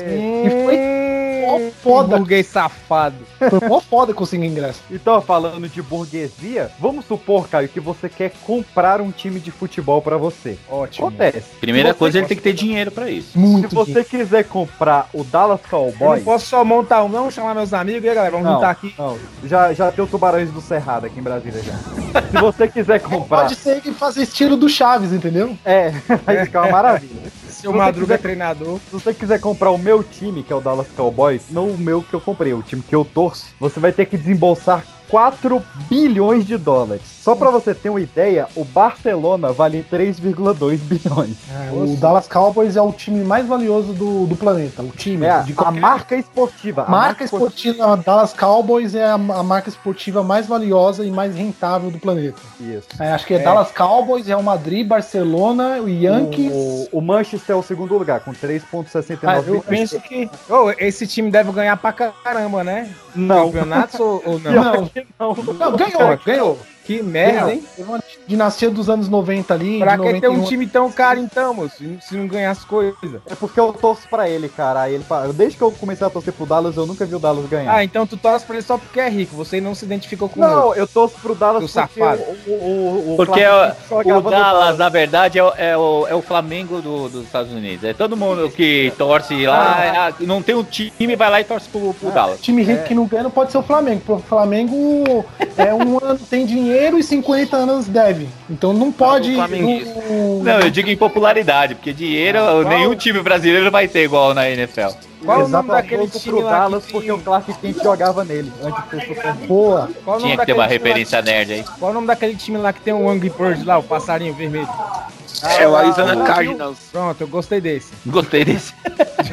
E foi mó foda. Burguês safado. Foi mó foda conseguir ingresso. Então, falando de burguesia, vamos supor, Caio, que você quer comprar um time de futebol pra você. Ótimo. Acontece. Primeira coisa, ele tem que ter dinheiro pra isso. Muito Se você quiser comprar o Dallas Eu não Cowboys, posso só montar um, não, chamar meus amigos e aí, galera, vamos Não. juntar aqui. não, já, já tem o Tubarões do Cerrado aqui em Brasília já. Se você quiser comprar, Pode ser que fazer estilo do Chaves, entendeu? É, vai ficar uma maravilha. Seu você Madruga é quiser- treinador. Se você quiser comprar o meu time, que é o Dallas Cowboys, não o meu que eu comprei, o time que eu torço, você vai ter que desembolsar 4 bilhões de dólares. Só pra você ter uma ideia, o Barcelona vale 3,2 bilhões. O Dallas Cowboys é o time mais valioso do, do planeta. O time. É, de a qualquer- marca esportiva. A a marca esportiva Dallas Cowboys é a, a marca esportiva mais valiosa e mais rentável do planeta. Isso. É, acho que é, É. Dallas Cowboys, Real Madrid, Barcelona, o Yankees. O, o Manchester é o segundo lugar, com 3,69 Ah, eu bilhões. penso que Ô, esse time deve ganhar pra caramba, né? Não. Campeonatos ou, ou não? Não. não. Não, ganhou, ganhou. Que merda, hein? Teve uma dinastia dos anos 90 ali. Pra que ter um 91. time tão caro então, moço? Se não ganhar as coisas. É porque eu torço pra ele, cara. Aí Ele, desde que eu comecei a torcer pro Dallas, eu nunca vi o Dallas ganhar. Ah, então tu torce pra ele só porque é rico. Você não se identificou com Não, ele. eu torço pro Dallas porque safado. o, o, o, o Porque Clark o, Dallas, na verdade, é o, é o, é o Flamengo do- dos Estados Unidos. É todo mundo que torce lá, ah, não tem um time, vai lá e torce pro, pro Dallas. Time É. rico que não ganha não pode ser o Flamengo. porque O Flamengo é um ano tem dinheiro e 50 anos deve. Então não pode. o- Não, eu digo em popularidade, porque dinheiro nenhum time brasileiro vai ter igual na NFL. Qual o nome Exato, daquele time Dallas que porque o Clark Kent jogava nele antes de ser. Boa. Qual Tinha que ter uma referência nerd aí. Qual o nome daquele time lá que tem o Angry Bird lá, o passarinho vermelho? É o Arizona Cardinals. Pronto, eu gostei desse. Gostei desse.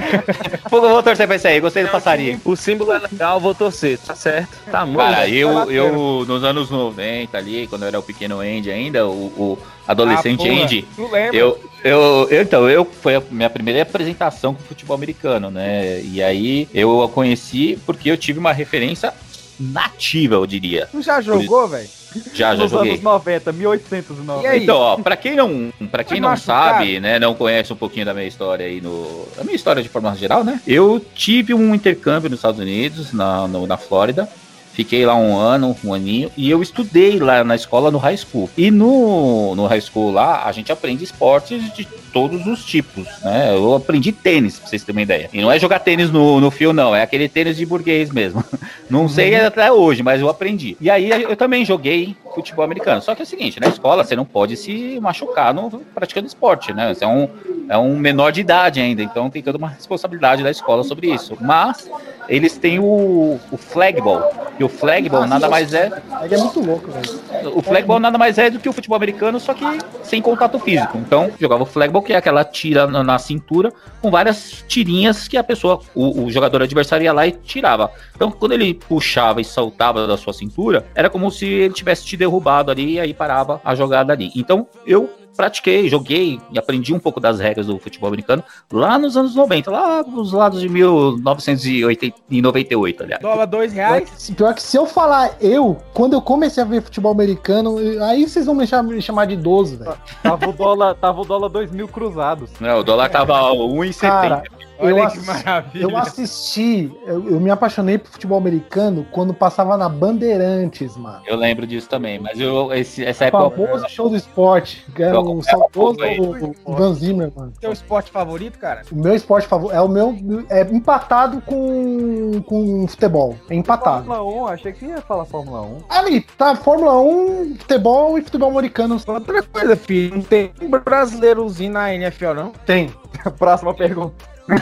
Pô, vou torcer pra isso aí, gostei do passarinho. O símbolo é legal, vou torcer, tá certo. Tá muito. Cara, eu, eu nos anos 90 ali, quando eu era o pequeno Andy ainda, o, o adolescente Ah, porra, Andy, tu lembra? eu, eu, eu- então, eu foi a minha primeira apresentação com futebol americano, né? E aí eu a conheci porque eu tive uma referência nativa, eu diria. Tu já jogou, velho? Já, já Nos joguei. anos 90, 1890. E aí? Então, ó, pra quem não, pra quem não machucado? sabe, né, não conhece um pouquinho da minha história aí no, a minha história de forma geral, né? Eu tive um intercâmbio nos Estados Unidos, na, no- na Flórida. Fiquei lá um ano, um aninho, e eu estudei lá na escola no high school. E no, no high school lá, a gente aprende esportes de todos os tipos, né? Eu aprendi tênis, pra vocês terem uma ideia. E não é jogar tênis no, no fio, não, é aquele tênis de burguês mesmo. Não sei até hoje, mas eu aprendi. E aí eu também joguei futebol americano. Só que é o seguinte, na escola você não pode se machucar no, praticando esporte, né? Você é um, é um menor de idade ainda, então tem toda uma responsabilidade da escola sobre isso. Mas eles têm o, o flagball. E o flagball nada mais é. Ele é muito louco, velho. O flagball nada mais é do que o futebol americano, só que sem contato físico. Então, jogava o flagball, que é aquela tira na, na cintura, com várias tirinhas que a pessoa, o, o jogador adversário ia lá e tirava. Então, quando ele puxava e saltava da sua cintura, era como se ele tivesse te derrubado ali e aí parava a jogada ali. Então, eu pratiquei, joguei e aprendi um pouco das regras do futebol americano lá nos anos 90, lá nos lados de 1998, aliás. Dólar dois Pior reais. que, pior que se eu falar eu, quando eu comecei a ver futebol americano, aí vocês vão me chamar, me chamar de idoso, velho. Tava o dólar, tava o dólar 2 mil cruzados. Não, o dólar tava 1,70. Cara, eu, Olha que maravilha. eu assisti, eu, eu me apaixonei por futebol americano quando passava na Bandeirantes, mano. Eu lembro disso também, mas eu, esse, essa O época. famoso show do esporte, que era Eu o acompanhava saudoso pouco aí. o- o Van Zimmer, mano. Teu esporte favorito, cara? O meu esporte favorito é o meu. É empatado com, com futebol. É empatado. Fórmula 1, achei que ia falar Fórmula 1. Ali, tá Fórmula 1, futebol e futebol americano. Outra coisa, filho, não tem um brasileirozinho na NFL, não? Tem. Próxima pergunta.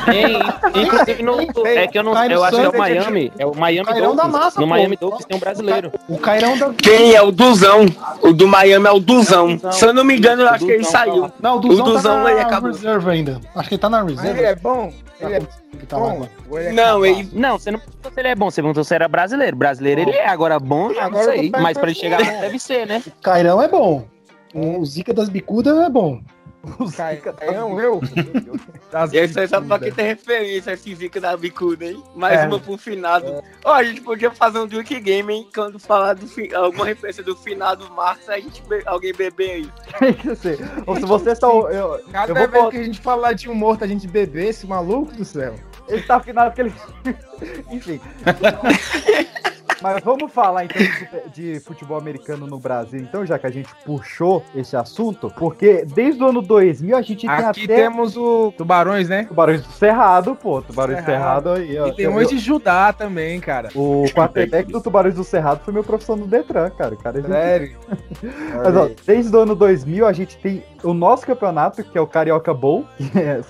Tem, inclusive no, é que eu não eu acho que é o Miami, é o Miami Cairão da Dolphins. massa, no pô. Miami Dolphins tem um brasileiro. O Cairão da. Quem é o Duzão? O do Miami é o Duzão. Se eu não me engano, eu acho que ele Duzão saiu. Não, o Duzão, O Duzão, tá ele na acabou. reserva ainda. Acho que ele tá na reserva. ele é bom? Ele é Que tá bom? ele é Não, ele. Não, você não perguntou se ele é bom, você perguntou se era brasileiro. Brasileiro ele é, agora bom, não Agora sei. eu tô Mas pra ele chegar lá deve ser, né? O Cairão é bom. O Zica das Bicudas é bom. Cairão, eu? Das Esse aí só pra quem tem referência, esse Zica da bicuda, hein? Mais É. uma pro finado. Ó, a gente podia fazer um drink game, hein? Quando falar do fi- alguma referência do finado Marcos, a gente be- alguém beber aí. Se você tá. Eu, Cada eu vou vez que a gente falar de um morto, a gente beber, esse maluco do céu. Ele tá afinado porque ele. Enfim. Mas vamos falar então de, de futebol americano no Brasil, então, já que a gente puxou esse assunto, porque desde o ano 2000 a gente Aqui tem até. temos o Tubarões, né? Tubarões do Cerrado, pô. Tubarões do Cerrado. Aí, ó. E tem um de Judá também, cara. O quarterback do Tubarões do Cerrado foi meu professor no Detran, cara. Cara é Sério. Mas, ó, desde o ano 2000 a gente tem o nosso campeonato, que é o Carioca Bowl, que é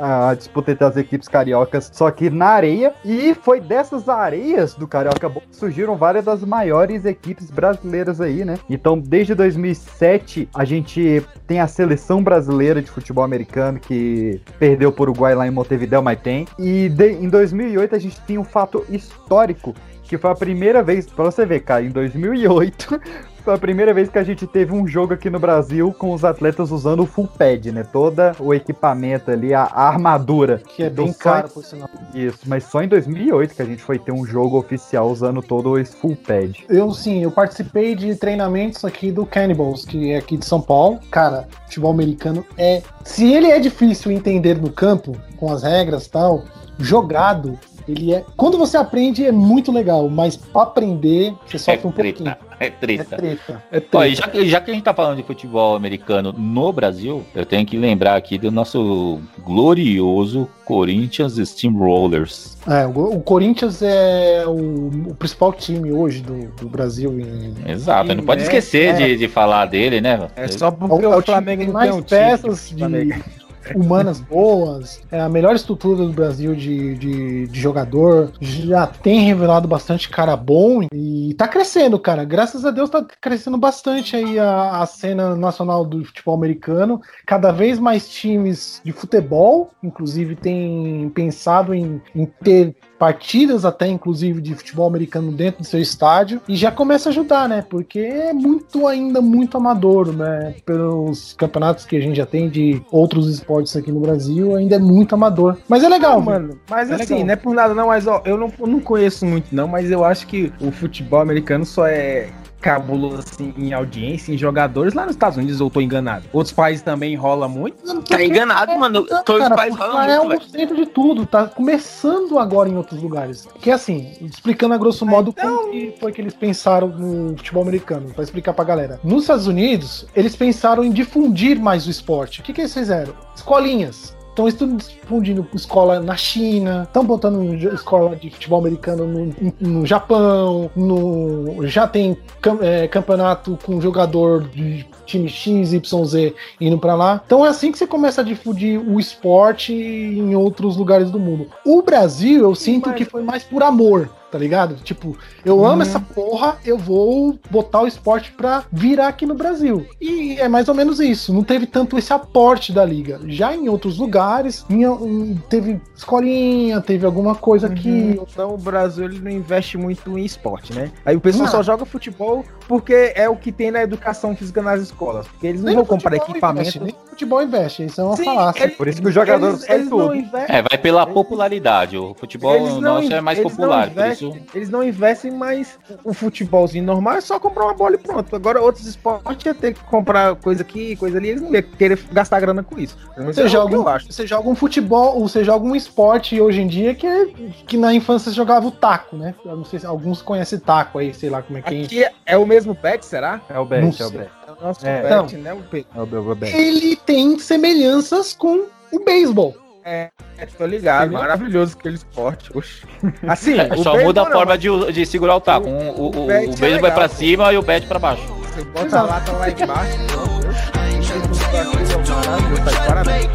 a, disputa entre as equipes cariocas, só que na areia. E foi dessas areias do Carioca Bowl que surgiram várias das maiores equipes brasileiras aí, né? Então, desde 2007, a gente tem a seleção brasileira de futebol americano que perdeu por Uruguai lá em Montevideo, mas tem. E de- em 2008 a gente tem um fato histórico que foi a primeira vez, pra você ver, cara, em 2008 foi a primeira vez que a gente teve um jogo aqui no Brasil com os atletas usando o full pad, né? Todo o equipamento ali, a, armadura. Que é bem Então, só- caro, por sinal. Isso, mas só em 2008 que a gente foi ter um jogo oficial usando todo esse full pad. Eu sim, eu participei de treinamentos aqui do Cannibals, que é aqui de São Paulo. Cara, futebol americano é. Se ele é difícil entender no campo, com as regras e tal, jogado, ele é. Quando você aprende é muito legal, mas pra aprender, você sofre um pouquinho. treta, é treta. É treta. É Ó, e já, que, já que a gente tá falando de futebol americano no Brasil, eu tenho que lembrar aqui do nosso glorioso Corinthians Steamrollers. É, o, o Corinthians é o, o principal time hoje do, do Brasil. Em, Exato, não pode É, esquecer é. de, de falar dele, né? É só É porque o, o, é o time Flamengo que tem não mais tem um time. peças de Flamengo. Humanas boas, é a melhor estrutura do Brasil de, de, de jogador, já tem revelado bastante cara bom e tá crescendo, cara. Graças a Deus tá crescendo bastante aí a, a cena nacional do futebol americano. Cada vez mais times de futebol, inclusive, tem pensado em, em ter partidas até inclusive de futebol americano dentro do seu estádio e já começa a ajudar, né? Porque é muito ainda muito amador, né? Pelos campeonatos que a gente já tem de outros esportes aqui no Brasil, ainda é muito amador. Mas é legal, Não, mano. Mas É assim, legal. não é por nada não, mas ó, eu não, eu não conheço muito não, mas eu acho que o futebol americano só é cabuloso assim em audiência, em jogadores lá nos Estados Unidos, ou tô enganado. Outros países também rola muito. Tá enganado, mano. Todos os Cara, países porque falam lá é muito, o velho. centro de tudo, tá começando agora em outros lugares. Que é assim, explicando a grosso modo como que foi que eles pensaram no futebol americano, pra explicar pra galera. Nos Estados Unidos, eles pensaram em difundir mais o esporte. O que, que eles fizeram? Escolinhas. Estão difundindo escola na China, estão botando escola de futebol americano no, no Japão, no, já tem cam- é, campeonato com jogador de time X, Z indo pra lá. Então é assim que você começa a difundir o esporte em outros lugares do mundo. O Brasil, eu sinto que foi mais por amor. Tá ligado? Tipo, eu amo essa porra, eu vou botar o esporte pra virar aqui no Brasil. E é mais ou menos isso. Não teve tanto esse aporte da liga. Já em outros lugares, em- em- teve escolinha, teve alguma coisa que. Então o Brasil ele não investe muito em esporte, né? Aí o pessoal Ah. só joga futebol porque é o que tem na educação física nas escolas. Porque eles não Nem vão comprar equipamento. investe, nem futebol investe, isso é uma Sim, falácia. ele- Por isso que o jogador eles- eles não tudo. investem- É, vai pela popularidade. O futebol Eles não nosso é mais eles popular, por investem- isso. Eles não investem, mas o futebolzinho normal é só comprar uma bola e pronto. Agora outros esportes ia ter que comprar coisa aqui, coisa ali, eles não iam querer gastar grana com isso. É Você o joga, um, você joga um futebol, ou você joga um esporte hoje em dia que, é- que na infância você jogava o taco, né? Eu não sei se alguns conhecem taco aí, sei lá como é que Aqui é o mesmo bet, será? É o bet, é o bet. É o nosso É. bet, né? O bet. É o bet, é o bet. Ele tem semelhanças com o beisebol. É, tô ligado. Maravilhoso aquele esporte. Oxi. Assim, É, o só muda a forma de, de segurar o taco. Um- o o, o, é beijo vai legal, pra pô. cima e o bet pra baixo. Você bota a lata lá embaixo. pronto. Maravilhoso, tá de parabéns.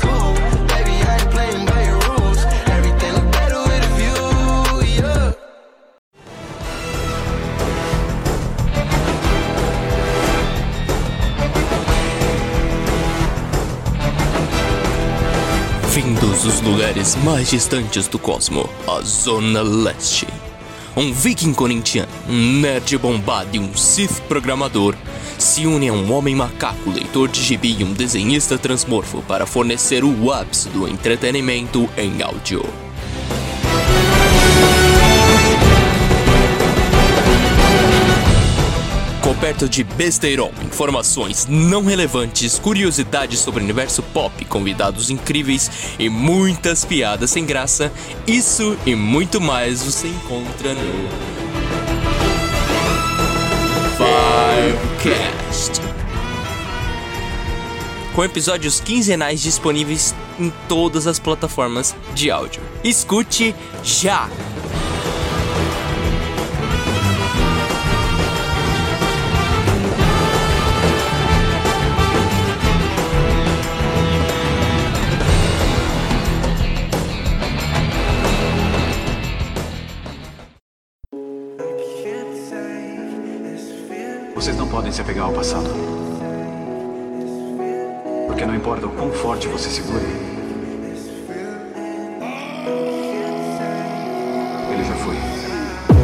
Vindos dos lugares mais distantes do cosmo, a Zona Leste. Um viking corintiano, um nerd bombado e um Sith programador se unem a um homem macaco, leitor de gibi e um desenhista transmorfo para fornecer o ápice do entretenimento em áudio. Coberto de besteirol, informações não relevantes, curiosidades sobre o universo pop, convidados incríveis e muitas piadas sem graça, isso e muito mais você encontra no Fivecast. Com episódios quinzenais disponíveis em todas as plataformas de áudio. Escute já! Vocês não podem se apegar ao passado. Porque não importa o quão forte você segure,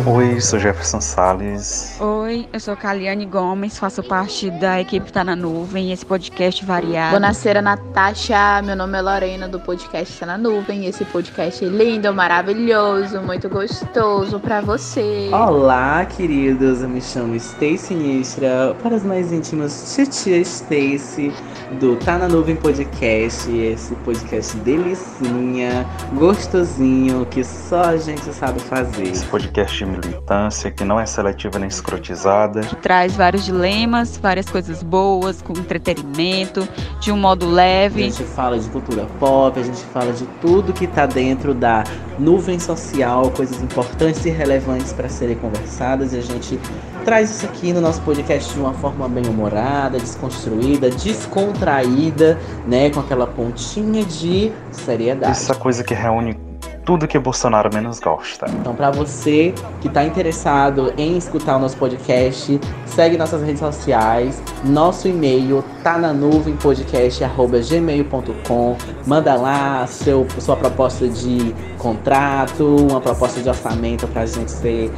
Oi, sou Jefferson Salles. Oi, eu sou Caliane Gomes, faço parte da equipe Tá na Nuvem, esse podcast variado. Bonaceira, Natasha. Meu nome é Lorena, do podcast Tá na Nuvem. Esse podcast é lindo, maravilhoso, muito gostoso pra você. Olá, queridos. Eu me chamo Stacy Nistra. Para as mais íntimas, Titia Stacy, do Tá na Nuvem Podcast. Esse podcast delicinha, gostosinho, que só a gente sabe fazer. Esse podcast de militância que não é seletiva nem escrotizada. Traz vários dilemas, várias coisas boas, com entretenimento, de um modo leve. A gente fala de cultura pop, a gente fala de tudo que tá dentro da nuvem social, coisas importantes e relevantes para serem conversadas e a gente traz isso aqui no nosso podcast de uma forma bem humorada, desconstruída, descontraída, né, com aquela pontinha de seriedade. Essa coisa que reúne tudo que Bolsonaro menos gosta. Então, para você que está interessado em escutar o nosso podcast, segue nossas redes sociais, nosso e-mail tá na nuvem podcast@gmail.com. Manda lá seu, sua proposta de contrato, uma proposta de orçamento para a gente ser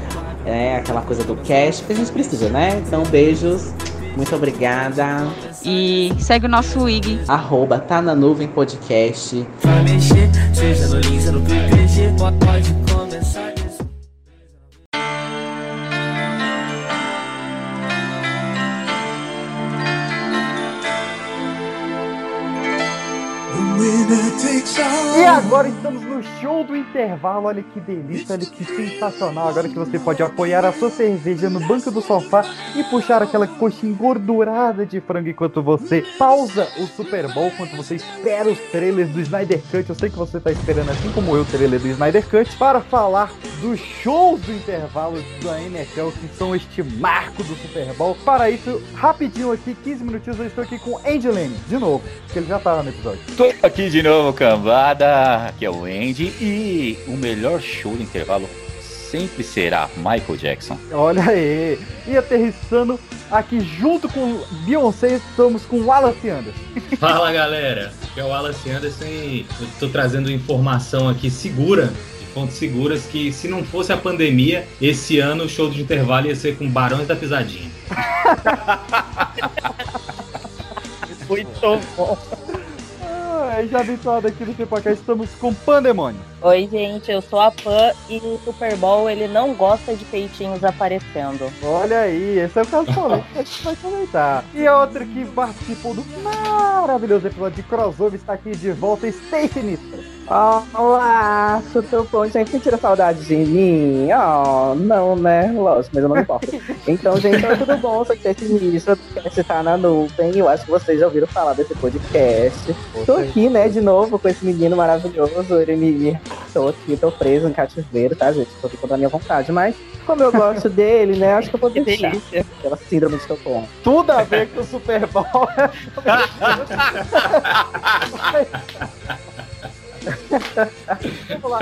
é, aquela coisa do cash que a gente precisa, né? Então, beijos. Muito obrigada. E segue o nosso IG. Arroba tá na nuvem podcast. Vai mexer, seja no no PPG, pode começar. E agora estamos no show do intervalo. Olha que delícia, olha que sensacional. Agora que você pode apoiar a sua cerveja no banco do sofá e puxar aquela coxa engordurada de frango enquanto você pausa o Super Bowl, enquanto você espera os trailers do Snyder Cut. Eu sei que você está esperando, assim como eu, o trailer do Snyder Cut, para falar dos shows do intervalo da NFL, que são este marco do Super Bowl. Para isso, rapidinho aqui, 15 minutinhos, eu estou aqui com Angelene, de novo, porque ele já estava no episódio. Tô aqui de novo, cambada. Aqui é o Andy. E o melhor show do intervalo sempre será Michael Jackson. Olha aí. E aterrissando aqui junto com Beyoncé, estamos com Wallace Anderson. Fala galera, aqui é o Wallace Anderson e eu tô trazendo informação aqui segura, de fontes seguras, que se não fosse a pandemia, esse ano o show de intervalo ia ser com Barões da Pisadinha. Muito bom. Ah, já habituado aqui no Pipocast, estamos com Pandemônio. Oi, gente, eu sou a Pan e o Super Bowl ele não gosta de peitinhos aparecendo. Olha aí, esse é o caso polêmico que a gente vai comentar. E a outra que participou do maravilhoso episódio de crossover está aqui de volta, Stacey Nistra. Olá, tudo bom? Gente, mentira saudade de mim? Oh, não, né? Lógico, mas eu não me importo. Então, gente, oi, tudo bom? Sou Tete Ministro, o podcast tá na nuvem. Eu acho que vocês já ouviram falar desse podcast. Tô aqui, né, de novo com esse menino maravilhoso. Ele me. Tô aqui, tô preso em cativeiro, tá, gente? Tô aqui contra a minha vontade, mas como eu gosto dele, né, acho que eu vou Que deixar. delícia. Aquela síndrome de Estocolmo. Tudo a ver com o Super Bowl. Vamos lá.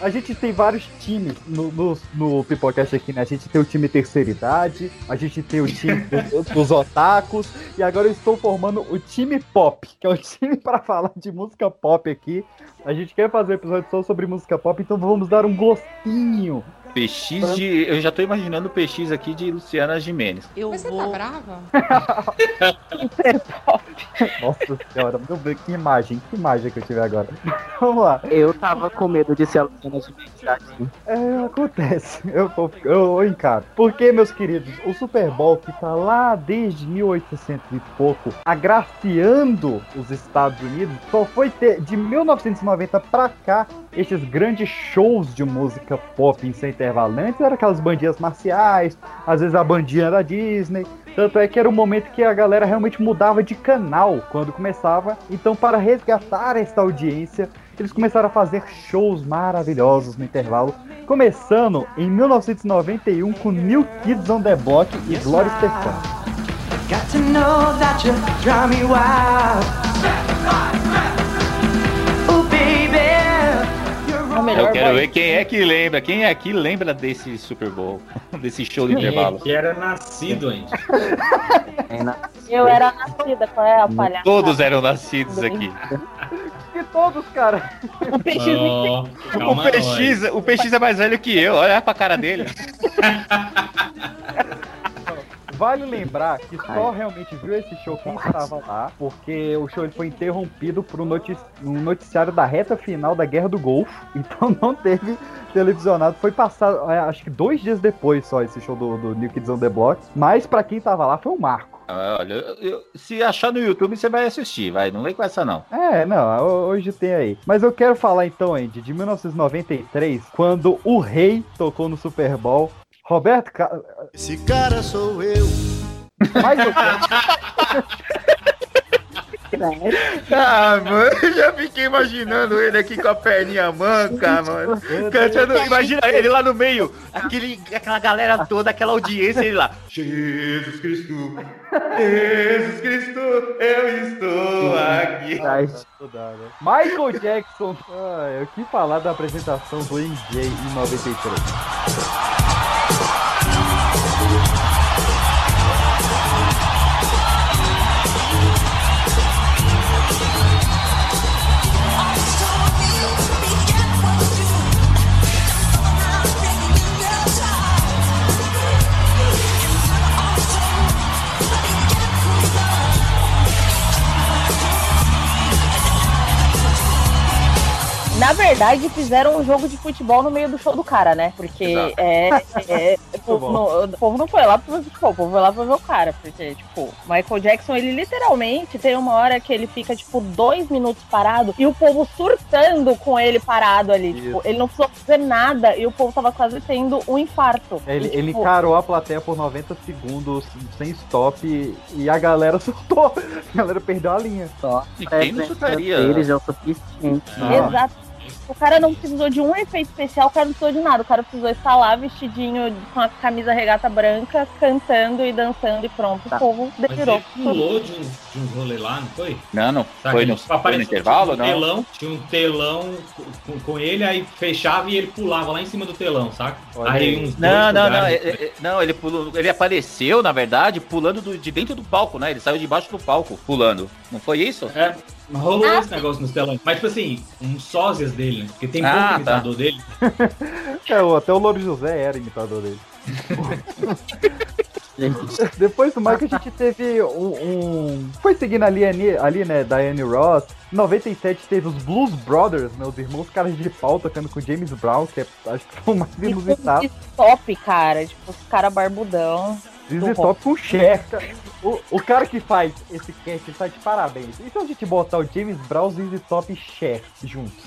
A gente tem vários times no, no, no Pipocast aqui, né? A gente tem o time terceira idade, a gente tem o time dos, dos otakus, e agora eu estou formando o time pop, que é o time para falar de música pop aqui. A gente quer fazer episódio só sobre música pop, então vamos dar um gostinho. PX de. Eu já tô imaginando o PX aqui de Luciana Jimenez. Eu Mas você tá brava? Nossa senhora, meu Deus, que imagem, que imagem que eu tive agora. Vamos lá. Eu tava com medo de ser a Luciana de verdade. É, acontece. Eu, eu, eu encaro. Porque, meus queridos, o Super Bowl que tá lá desde 1800 e pouco, agraciando os Estados Unidos, só foi ter de 1990 pra cá esses grandes shows de música pop em sem intervalo. né? Antes era aquelas bandinhas marciais, às vezes a bandinha da Disney. Tanto é que era um momento que a galera realmente mudava de canal quando começava. Então, para resgatar essa audiência, eles começaram a fazer shows maravilhosos no intervalo. Começando em 1991 com New Kids on the Block e Gloria Stefan. Got to know that you drive me wild. Oh, baby, you're Eu quero boy. ver quem é que lembra, quem é que lembra desse Super Bowl, desse show de intervalo. é que era nascido, gente. Eu era nascida, qual é a palhaçada? Todos eram nascidos aqui. E todos, cara. O PX Ó, O PX, o PX é mais velho que eu, olha pra cara dele. Vale lembrar que só realmente viu esse show quem estava lá, porque o show ele foi interrompido por um, notic- um noticiário da reta final da Guerra do Golfo, então não teve televisionado. Foi passado, é, acho que dois dias depois só esse show do, do New Kids on the Block, mas pra quem tava lá foi um marco. Ah, Olha, eu- eu- se achar no YouTube, você vai assistir, vai, não vem com essa não. É, não, ho- hoje tem aí. Mas eu quero falar então, Andy, de 1993, quando o Rei tocou no Super Bowl. Roberto Ca... Esse cara sou eu. Mais ou Ah, mano, eu já fiquei imaginando ele aqui com a perninha manca, mano. Cantando, imagina ele lá no meio, aquele, aquela galera toda, aquela audiência, ele lá. Jesus Cristo, Jesus Cristo, eu estou aqui. Michael Jackson. Ai, o que falar da apresentação do MJ em 93? Na verdade, fizeram um jogo de futebol no meio do show do cara, né? Porque Exato. é, é, o, povo não, o povo não foi lá pra ver futebol, o povo foi lá pra ver o cara. Porque, tipo, Michael Jackson, ele literalmente tem uma hora que ele fica, tipo, dois minutos parado e o povo surtando com ele parado ali. Tipo, ele não precisou fazer nada e o povo tava quase tendo um infarto. Ele, E, ele tipo, encarou a plateia por 90 segundos sem stop e a galera surtou. A galera perdeu a linha. Só E quem não chutaria? Eles é o suficiente. Exato. O cara não precisou de um efeito especial, o cara não precisou de nada. O cara precisou estar lá vestidinho com a camisa regata branca, cantando e dançando e pronto. O povo Mas delirou. ele pulou de um, de um rolê lá, não foi? Não, não, Tá, foi no, tipo, foi no intervalo, tinha um não? Telão, tinha um telão com, com ele, aí fechava e ele pulava lá em cima do telão, saca? Olha aí uns Não, dois não, não, lugares- é- é- não, ele pulou, ele apareceu, na verdade, pulando do- de dentro do palco, né? Ele saiu debaixo do palco, pulando. Não foi isso? É, rolou esse negócio nos telões. Mas, tipo assim, uns sósias dele, né? Porque tem pouco Ah, tá. imitador dele. É, até o Louro José era imitador dele. Depois do Michael a gente teve um, um- Foi seguindo ali, ali, né, Diane Ross. Em 97 teve os Blues Brothers, né, os irmãos caras de pau tocando com James Brown, que é, acho que foi o mais inusitado. Top, cara. Tipo, os cara barbudão. Top com Cher. cara. O, o cara que faz esse cast ele tá de parabéns. E se a gente botar o James Brown, ZZ Top e Cher juntos?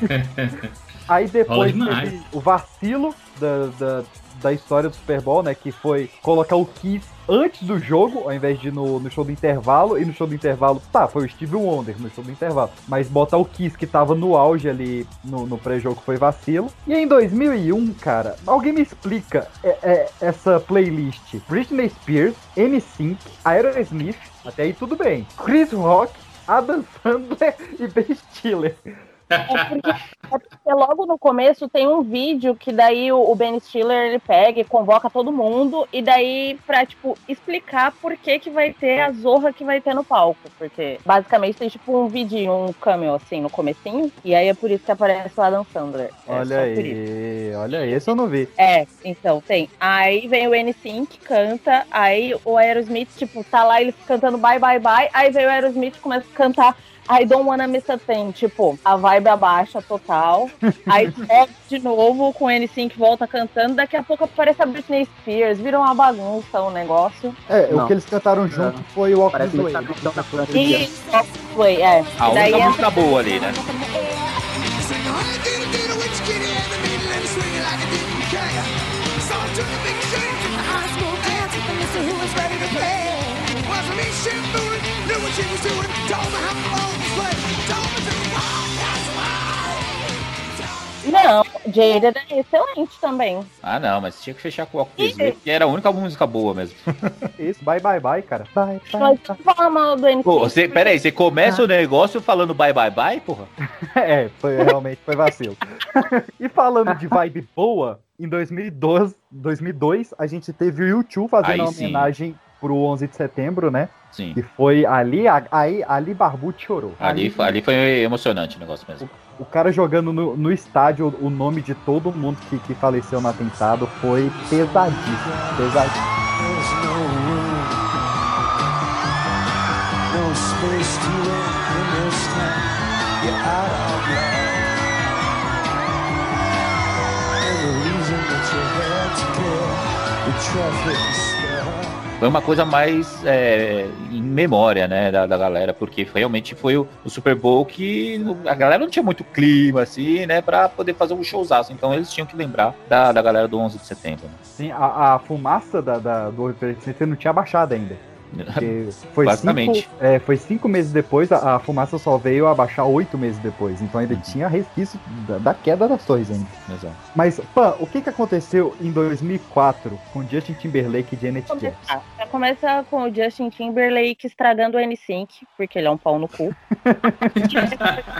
Aí depois teve o vacilo da, da, da história do Super Bowl, né? Que foi colocar o Kiss antes do jogo, ao invés de no, no show do intervalo. E no show do intervalo, tá, foi o Steve Wonder no show do intervalo. Mas botar o Kiss que tava no auge ali no, no pré-jogo foi vacilo. E em 2001, cara, alguém me explica é- é- essa playlist. Britney Spears, NSYNC, Aerosmith, até aí tudo bem. Chris Rock, Adam Sandler e Ben Stiller. É porque, é porque logo no começo tem um vídeo que daí o, o Ben Stiller ele pega e convoca todo mundo e daí pra, tipo, explicar por que que vai ter a zorra que vai ter no palco. Porque basicamente tem tipo um vídeo, um cameo assim no comecinho e aí é por isso que aparece o Adam Sandler. É Olha aí, olha aí, esse eu não vi. É, então tem. Aí vem o N5 canta, aí o Aerosmith, tipo, tá lá ele cantando bye bye bye, aí vem o Aerosmith e começa a cantar I don't wanna miss a thing, tipo, a vibe abaixa total. Aí sobe de novo com o N5 volta cantando, daqui a pouco aparece a Britney Spears, vira uma bagunça o negócio. É, o Não. que eles cantaram junto foi o Walk Parece This Way. Capitão da Planta. E foi, é. A daí única é- música boa ali, né? Não, Jaded é excelente também. Ah, não, mas tinha que fechar com o Walk This Way, que era a única música boa mesmo. Isso, bye bye bye, cara. Bye, bye, mal do NSYNC. Pô, você, pera aí, você começa o negócio falando bye bye bye, porra? É, foi, realmente foi vacilo. e falando de vibe boa, em 2012, 2002, a gente teve o YouTube fazendo Aí uma sim. homenagem pro 11 de setembro, né? Sim. Que foi ali, aí, ali Barbudo chorou. Ali, foi- ali foi emocionante o negócio mesmo. O cara jogando no, no estádio o nome de todo mundo que, que faleceu no atentado foi pesadíssimo. Pesadíssimo. Traffic is Foi uma coisa mais é, em memória, né, da, da galera, porque realmente foi o, o Super Bowl que a galera não tinha muito clima, assim, né, pra poder fazer um showzaço. Então eles tinham que lembrar da, da galera do 11 de setembro. né. Sim, a, a fumaça da, da, do Referência não tinha baixado ainda. Porque foi Basicamente. cinco, é, foi cinco meses depois, a, a fumaça só veio a baixar oito meses depois. Então ainda tinha resquício da, da queda das torres ainda. Exato. Mas, Pan, o que, que aconteceu em 2004 com Justin Timberlake e Janet Jackson? Já começa com o Justin Timberlake estragando o N5, porque ele é um pau no cu.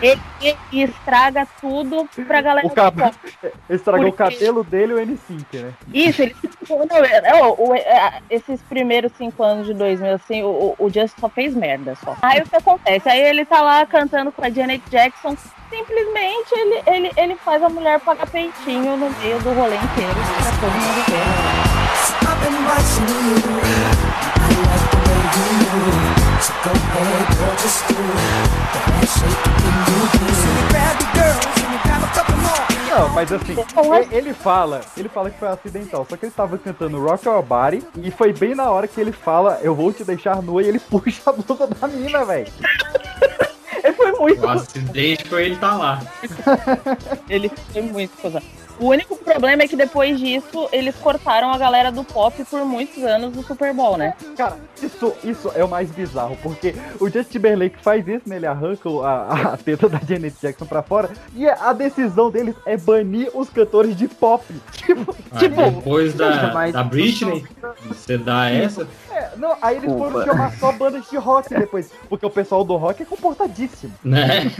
ele, ele estraga tudo pra galera O cab... Porque- o cabelo dele e o N5, né? Isso, ele. Não, o- o- é, esses primeiros cinco anos de 2000, assim, o, o Justin só fez merda só. Aí o que acontece? Aí ele tá lá cantando com a Janet Jackson. Simplesmente ele, ele, ele faz a mulher pagar peitinho no meio do rolê inteiro pra todo mundo ver. So girl, just you grab a couple. Não, mas assim, ele fala, ele fala que foi acidental, só que ele tava cantando Rock Your Body e foi bem na hora que ele fala, eu vou te deixar nua e ele puxa a blusa da mina, velho. Ele foi muito. O acidente foi ele tá lá. Ele foi muito. O único problema é que depois disso eles cortaram a galera do pop por muitos anos do Super Bowl, né? Cara, isso, isso é o mais bizarro, porque o Justin Timberlake faz isso, né? Ele arranca a, a teta da Janet Jackson pra fora e a decisão deles é banir os cantores de pop. Tipo, Aí tipo, depois da, mas- da Britney, você dá essa. É, não, aí eles foram chamar só bandas de rock depois, porque o pessoal do rock é comportadíssimo. Né?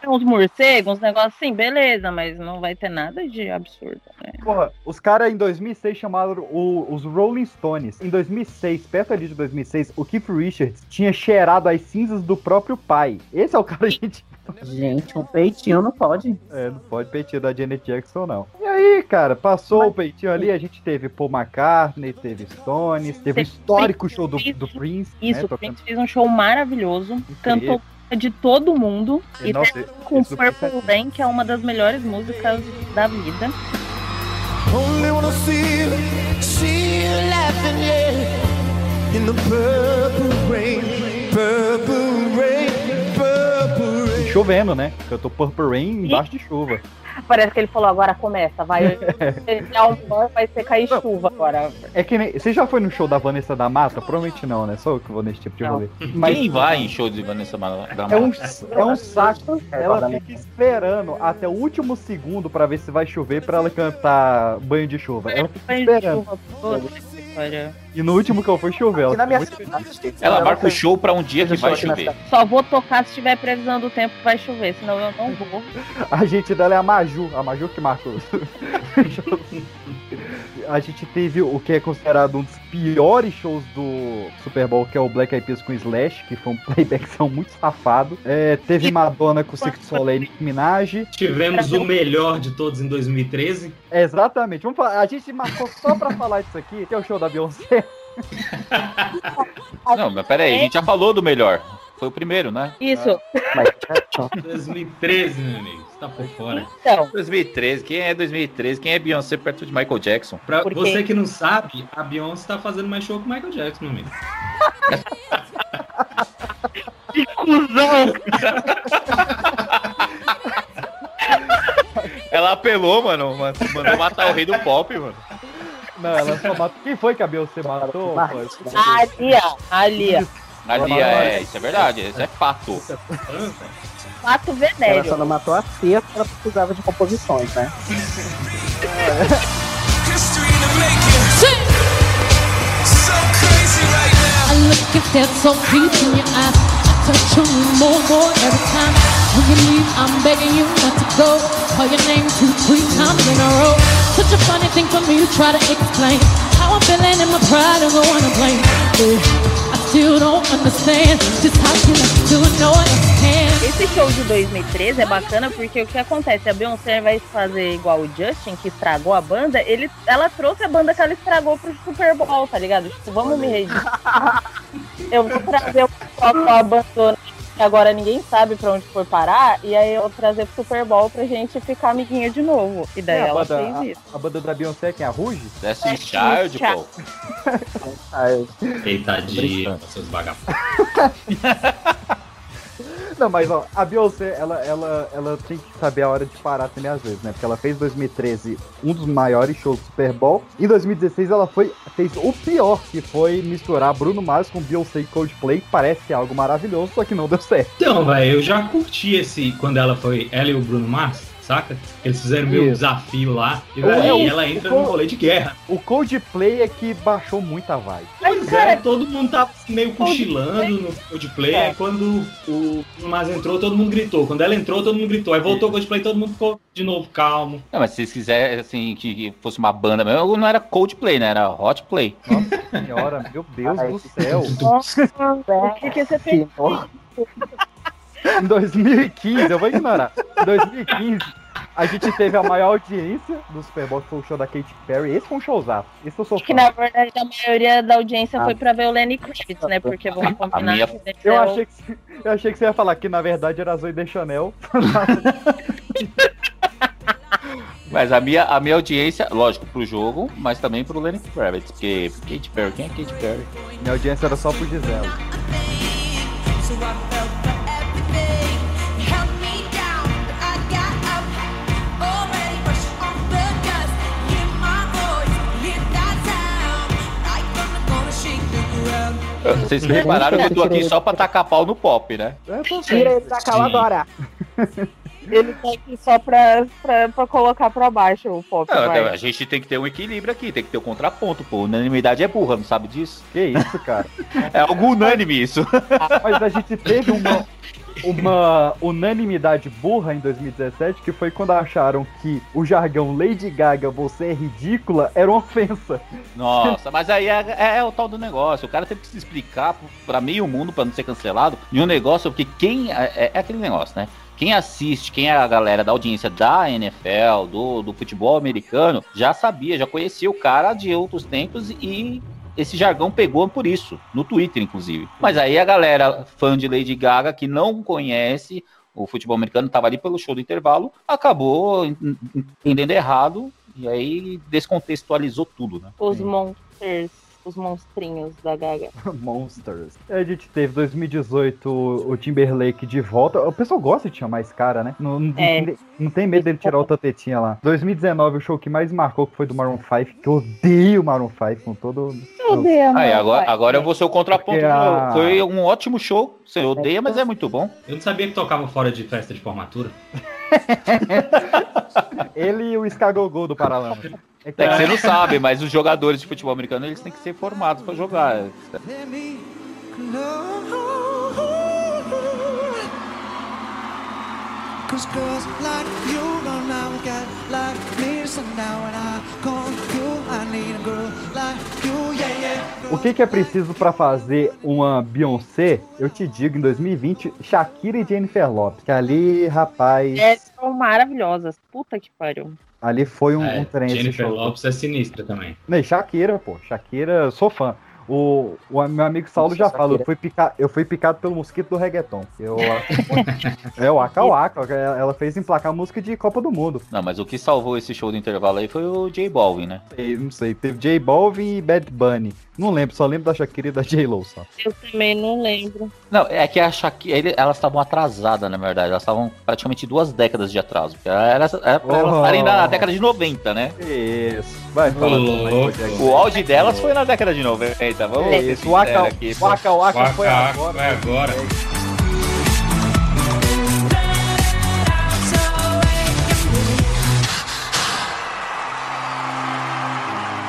Ter uns morcegos, uns negócios assim, beleza, mas não vai ter nada de absurdo, né? Porra, os caras em 2006 chamaram o- os Rolling Stones. Em 2006, perto ali de 2006, o Keith Richards tinha cheirado as cinzas do próprio pai. Esse é o cara, gente. Gente, um peitinho não pode. É, não pode peitinho da Janet Jackson, não. E aí, cara, passou o peitinho ali, a gente teve Paul McCartney, teve Stones, teve o histórico show do, do Prince. Isso, né, o tocando- Prince fez um show maravilhoso, cantou de todo mundo E, e nossa, terminou com Purple Rain, que é uma das melhores músicas da vida. Only wanna see you, see you laughing, yeah. In the purple rain, purple rain, purple rain. E chovendo, né? Cantou Purple Rain embaixo de chuva. Parece que ele falou, agora começa, vai. é um vai ser cair chuva agora. É que nem. Você já foi no show da Vanessa da Mata? Provavelmente não, né? Só eu que vou nesse tipo de Não. rolê. Quem vai em show de Vanessa da É um, Mata? é um saco. Ela fica esperando até o último segundo pra ver se vai chover pra ela cantar banho de chuva. Ela fica Banho de esperando. chuva, puta que pariu. E no último que eu fui chover. Ela. Ela marca o show pra um dia que vai chover. Só vou tocar se tiver previsão do tempo que vai chover, senão eu não vou. A gente dela é a Maju, a Maju que marcou. a gente teve o que é considerado um dos piores shows do Super Bowl, que é o Black Eyed Peas com Slash, que foi um playbackzão muito safado. É, teve Madonna com du Soleil e Nicki Minaj. Tivemos o melhor de todos em 2013. Exatamente. Vamos falar, a gente marcou só pra falar disso aqui, que é o show da Beyoncé. Não, mas pera aí, a gente já falou do melhor. Foi o primeiro, né? Isso. 2013, meu amigo. Você tá por fora. Então. 2013, quem é 2013? Quem é Beyoncé perto de Michael Jackson? Pra Por quê? você que não sabe, a Beyoncé tá fazendo mais show que o Michael Jackson, meu amigo. Que cuzão! Ela apelou, mano, Mandou matar o rei do pop, mano. Não, ela só matou. Quem foi que a Beyoncé matou? ó. Ali, ó. Mas Ela e é, isso é verdade, isso é fato. Pato Ela venéreo. só não matou a Cia porque ela precisava de composições, né? I look if there's so deep in your eyes. I touch on you more, more every time. When you leave, I'm begging you not to go. Call your name two, three times in a row. Such a funny thing for me to try to explain. How I'm feeling and my pride don't go on to blame. Yeah, I still don't understand just how you like to. Can Esse show de 2013 é bacana porque o que acontece? A Beyoncé, de fazer igual o Justin, que estragou a banda, ele, ela trouxe a banda que ela estragou pro Super Bowl, tá ligado? Tipo, vamos me redimir. Eu vou trazer o pessoal que eu abandono, agora ninguém sabe pra onde foi parar, e aí eu vou trazer pro Super Bowl pra gente ficar amiguinha de novo. E daí É, ela banda, fez isso. a, a banda da Beyoncé, quem é a Ruge? Destiny Child, pô. Coitadinha, seus vagabundos. Não, mas ó, a Beyoncé, ela, ela, ela tem que saber a hora de parar também às vezes, né? Porque ela fez em 2013 um dos maiores shows do Super Bowl. Em 2016 ela foi, fez o pior, que foi misturar Bruno Mars com Beyoncé e Coldplay. Parece algo maravilhoso, só que não deu certo. Então, velho, eu já curti esse quando ela foi, ela e o Bruno Mars, saca? Eles fizeram meio desafio lá, e É, daí ela entra no rolê de guerra. O Coldplay é que baixou muito a vibe. Pois é, todo mundo tava assim, meio cochilando no Coldplay, É. aí quando o Mars entrou, todo mundo gritou. Quando ela entrou, todo mundo gritou. Aí voltou o Coldplay, todo mundo ficou de novo calmo. Não, mas se vocês quiserem, assim, que fosse uma banda mesmo, não era Coldplay, né? Era Hot Play. Senhora, meu Deus Ai, do céu. Nossa, o que, que você fez? Em 2015, eu vou ignorar. Em 2015, a gente teve a maior audiência do Super Bowl, que foi o show da Katy Perry. Esse foi um showzaço. Esse eu sou Que fã. na verdade a maioria da audiência Ah. foi pra ver o Lenny Kravitz, né? Porque vamos combinar minha- que Eu achei, que, eu achei que você ia falar que na verdade era a Zoe Chanel. Mas a minha, a minha audiência, lógico, pro jogo, mas também pro Lenny Kravitz, porque Katy Perry, quem é Katy Perry? Minha audiência era só pro Gisele. Vocês repararam que eu tô aqui só pra tacar pau no pop, né? Tira ele da cal Sim. agora. Ele tá aqui só pra, pra, pra colocar pra baixo o pop. Não, a gente tem que ter um equilíbrio aqui, tem que ter um contraponto, pô. Unanimidade é burra, não sabe disso? Que isso, cara? É algo unânime isso. Mas a gente teve uma, uma unanimidade burra em 2017, que foi quando acharam que o jargão Lady Gaga, você é ridícula, era uma ofensa. Nossa, mas aí é, é- é o tal do negócio. O cara teve que se explicar pra meio mundo pra não ser cancelado de um negócio, porque quem. É, é- é aquele negócio, né? Quem assiste, quem é a galera da audiência da NFL, do, do futebol americano, já sabia, já conhecia o cara de outros tempos e esse jargão pegou por isso, no Twitter, inclusive. Mas aí a galera fã de Lady Gaga, que não conhece o futebol americano, tava ali pelo show do intervalo, acabou en- en- entendendo errado e aí descontextualizou tudo, né? Os monsters, os monstrinhos da Gaga. Monsters. A gente teve 2018 o Timberlake de volta. O pessoal gosta de chamar esse cara, né? Não, não, É. não- não tem medo dele tirar outra tetinha lá. 2019, o show que mais marcou que foi do Maroon 5, que eu odeio o Maroon 5 com todo. Eu odeio Aí, agora, agora eu vou ser o contraponto. Porque a- Foi um ótimo show. Você odeia, mas é muito bom. Eu não sabia que tocava fora de festa de formatura. Ele e o Skagogol do Paralama. É que você não sabe, mas os jogadores de futebol americano eles têm que ser formados pra jogar. Cause girls like you don't now got like me so now when I call you I need a girl like you yeah yeah O que, que é preciso pra fazer uma Beyoncé? Eu te digo, em 2020, Shakira e Jennifer Lopez. Que ali, rapaz, É, são maravilhosas. Puta que pariu. Ali foi um, É, um trem Jennifer. Lopes é sinistra também. Não, e Shakira, pô. Shakira, sou fã. O, o meu amigo Saulo Nossa, já fala, eu fui, picar, eu fui picado pelo mosquito do reggaeton. Eu, é o Aka Waka, ela fez emplacar música de Copa do Mundo. Não, mas o que salvou esse show do intervalo aí foi o J Balvin, né? Não sei, teve J Balvin e Bad Bunny. Não lembro, só lembro da Shakira e da J-Lo só. Eu também não lembro. Não, é que a Shakira, elas estavam atrasadas, na verdade. Elas estavam praticamente duas décadas de atraso. Porque Era, elas Oh. estarem na década de 90, né? Isso, vai coisa aí. O auge delas foi na década de 90. Eita, vamos É isso, waka, aqui, waka, waka Waka, foi agora. foi agora.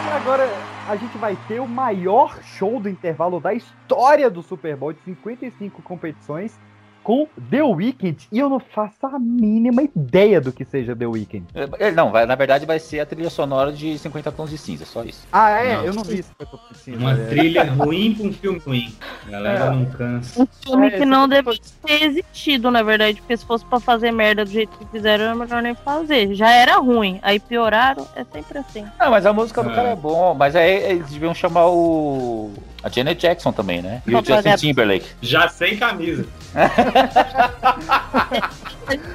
E agora a gente vai ter o maior show do intervalo da história do Super Bowl de 55 competições com The Weeknd. E eu não faço a mínima ideia do que seja The Weeknd. É, Não, vai, na verdade vai ser a trilha sonora de 50 Tons de Cinza, só isso. Ah, é? Não. Eu não vi isso. que eu tô pensando. Uma É. trilha ruim pra um filme ruim. A galera É. não cansa. Um filme É, que não deve ter existido, na verdade, porque se fosse pra fazer merda do jeito que fizeram, era melhor nem fazer. Já era ruim, aí pioraram, é sempre assim. Ah, mas a música do É. cara é bom, mas aí eles deviam chamar o. A Janet Jackson também, né? E o. Justin Timberlake. Já sem camisa.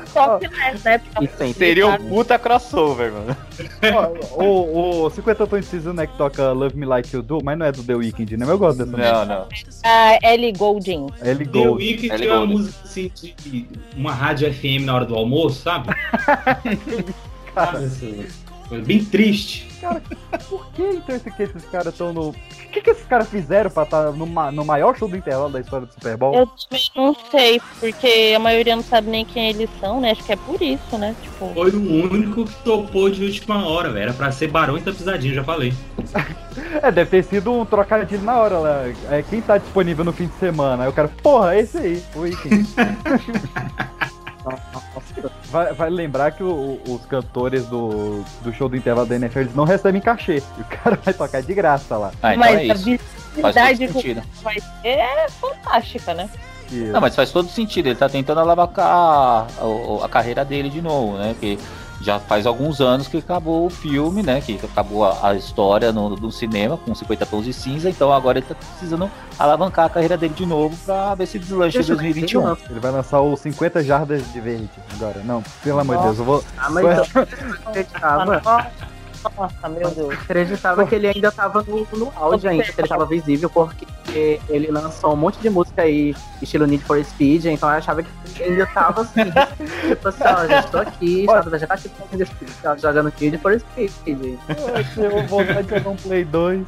Só que nessa época. Seria um puta crossover, mano. O, o 50 Tons de Cinza, né, que toca Love Me Like You Do, mas não é do The Weeknd, né? Eu gosto dessa música. Não, não. A Ellie Goulding. Ellie The. Weeknd é uma música assim de uma rádio FM na hora do almoço, sabe? Sabe assim, bem triste. Cara, por que então esse, que esses caras estão no. O que, que esses caras fizeram pra estar no, ma- no maior show do intervalo da história do Super Bowl? Eu também não sei, porque a maioria não sabe nem quem eles são, né? Acho que é por isso, né? Tipo. Foi o único que topou de última hora, velho. Era pra ser Barões da Pisadinha, já falei. É, deve ter sido um trocadilho na hora lá. É, quem tá disponível no fim de semana? Aí o cara, porra, é esse aí, o Weeknd. Vai, vai lembrar que o- os cantores do, do show do intervalo da NFL eles não recebem cachê. E o cara vai tocar de graça lá. Ah, então mas é a isso. Faz visibilidade todo que sentido. vai ter é fantástica, né? E- Não, mas faz todo sentido. Ele tá tentando alavancar a, a- a carreira dele de novo, né? Que já faz alguns anos que acabou o filme, né? Que acabou a, a história no, no cinema com 50 tons de cinza. Então agora ele tá precisando alavancar a carreira dele de novo pra ver se deslancha em Deixa eu 2021. ver, Ele vai lançar o 50 jardas de verde agora. Não, pelo amor de Deus, eu vou. Ah, mas eu acreditava, Nossa, meu Deus. acreditava que ele ainda tava no, no auge ainda, que ele tava visível, porque ele lançou um monte de música aí, estilo Need for Speed, então eu achava que ele ainda tava assim, tipo assim, ó, já estou aqui, estado vegetativo, ó, jogando Need for Speed. Eu vou voltar de jogar um Play 2.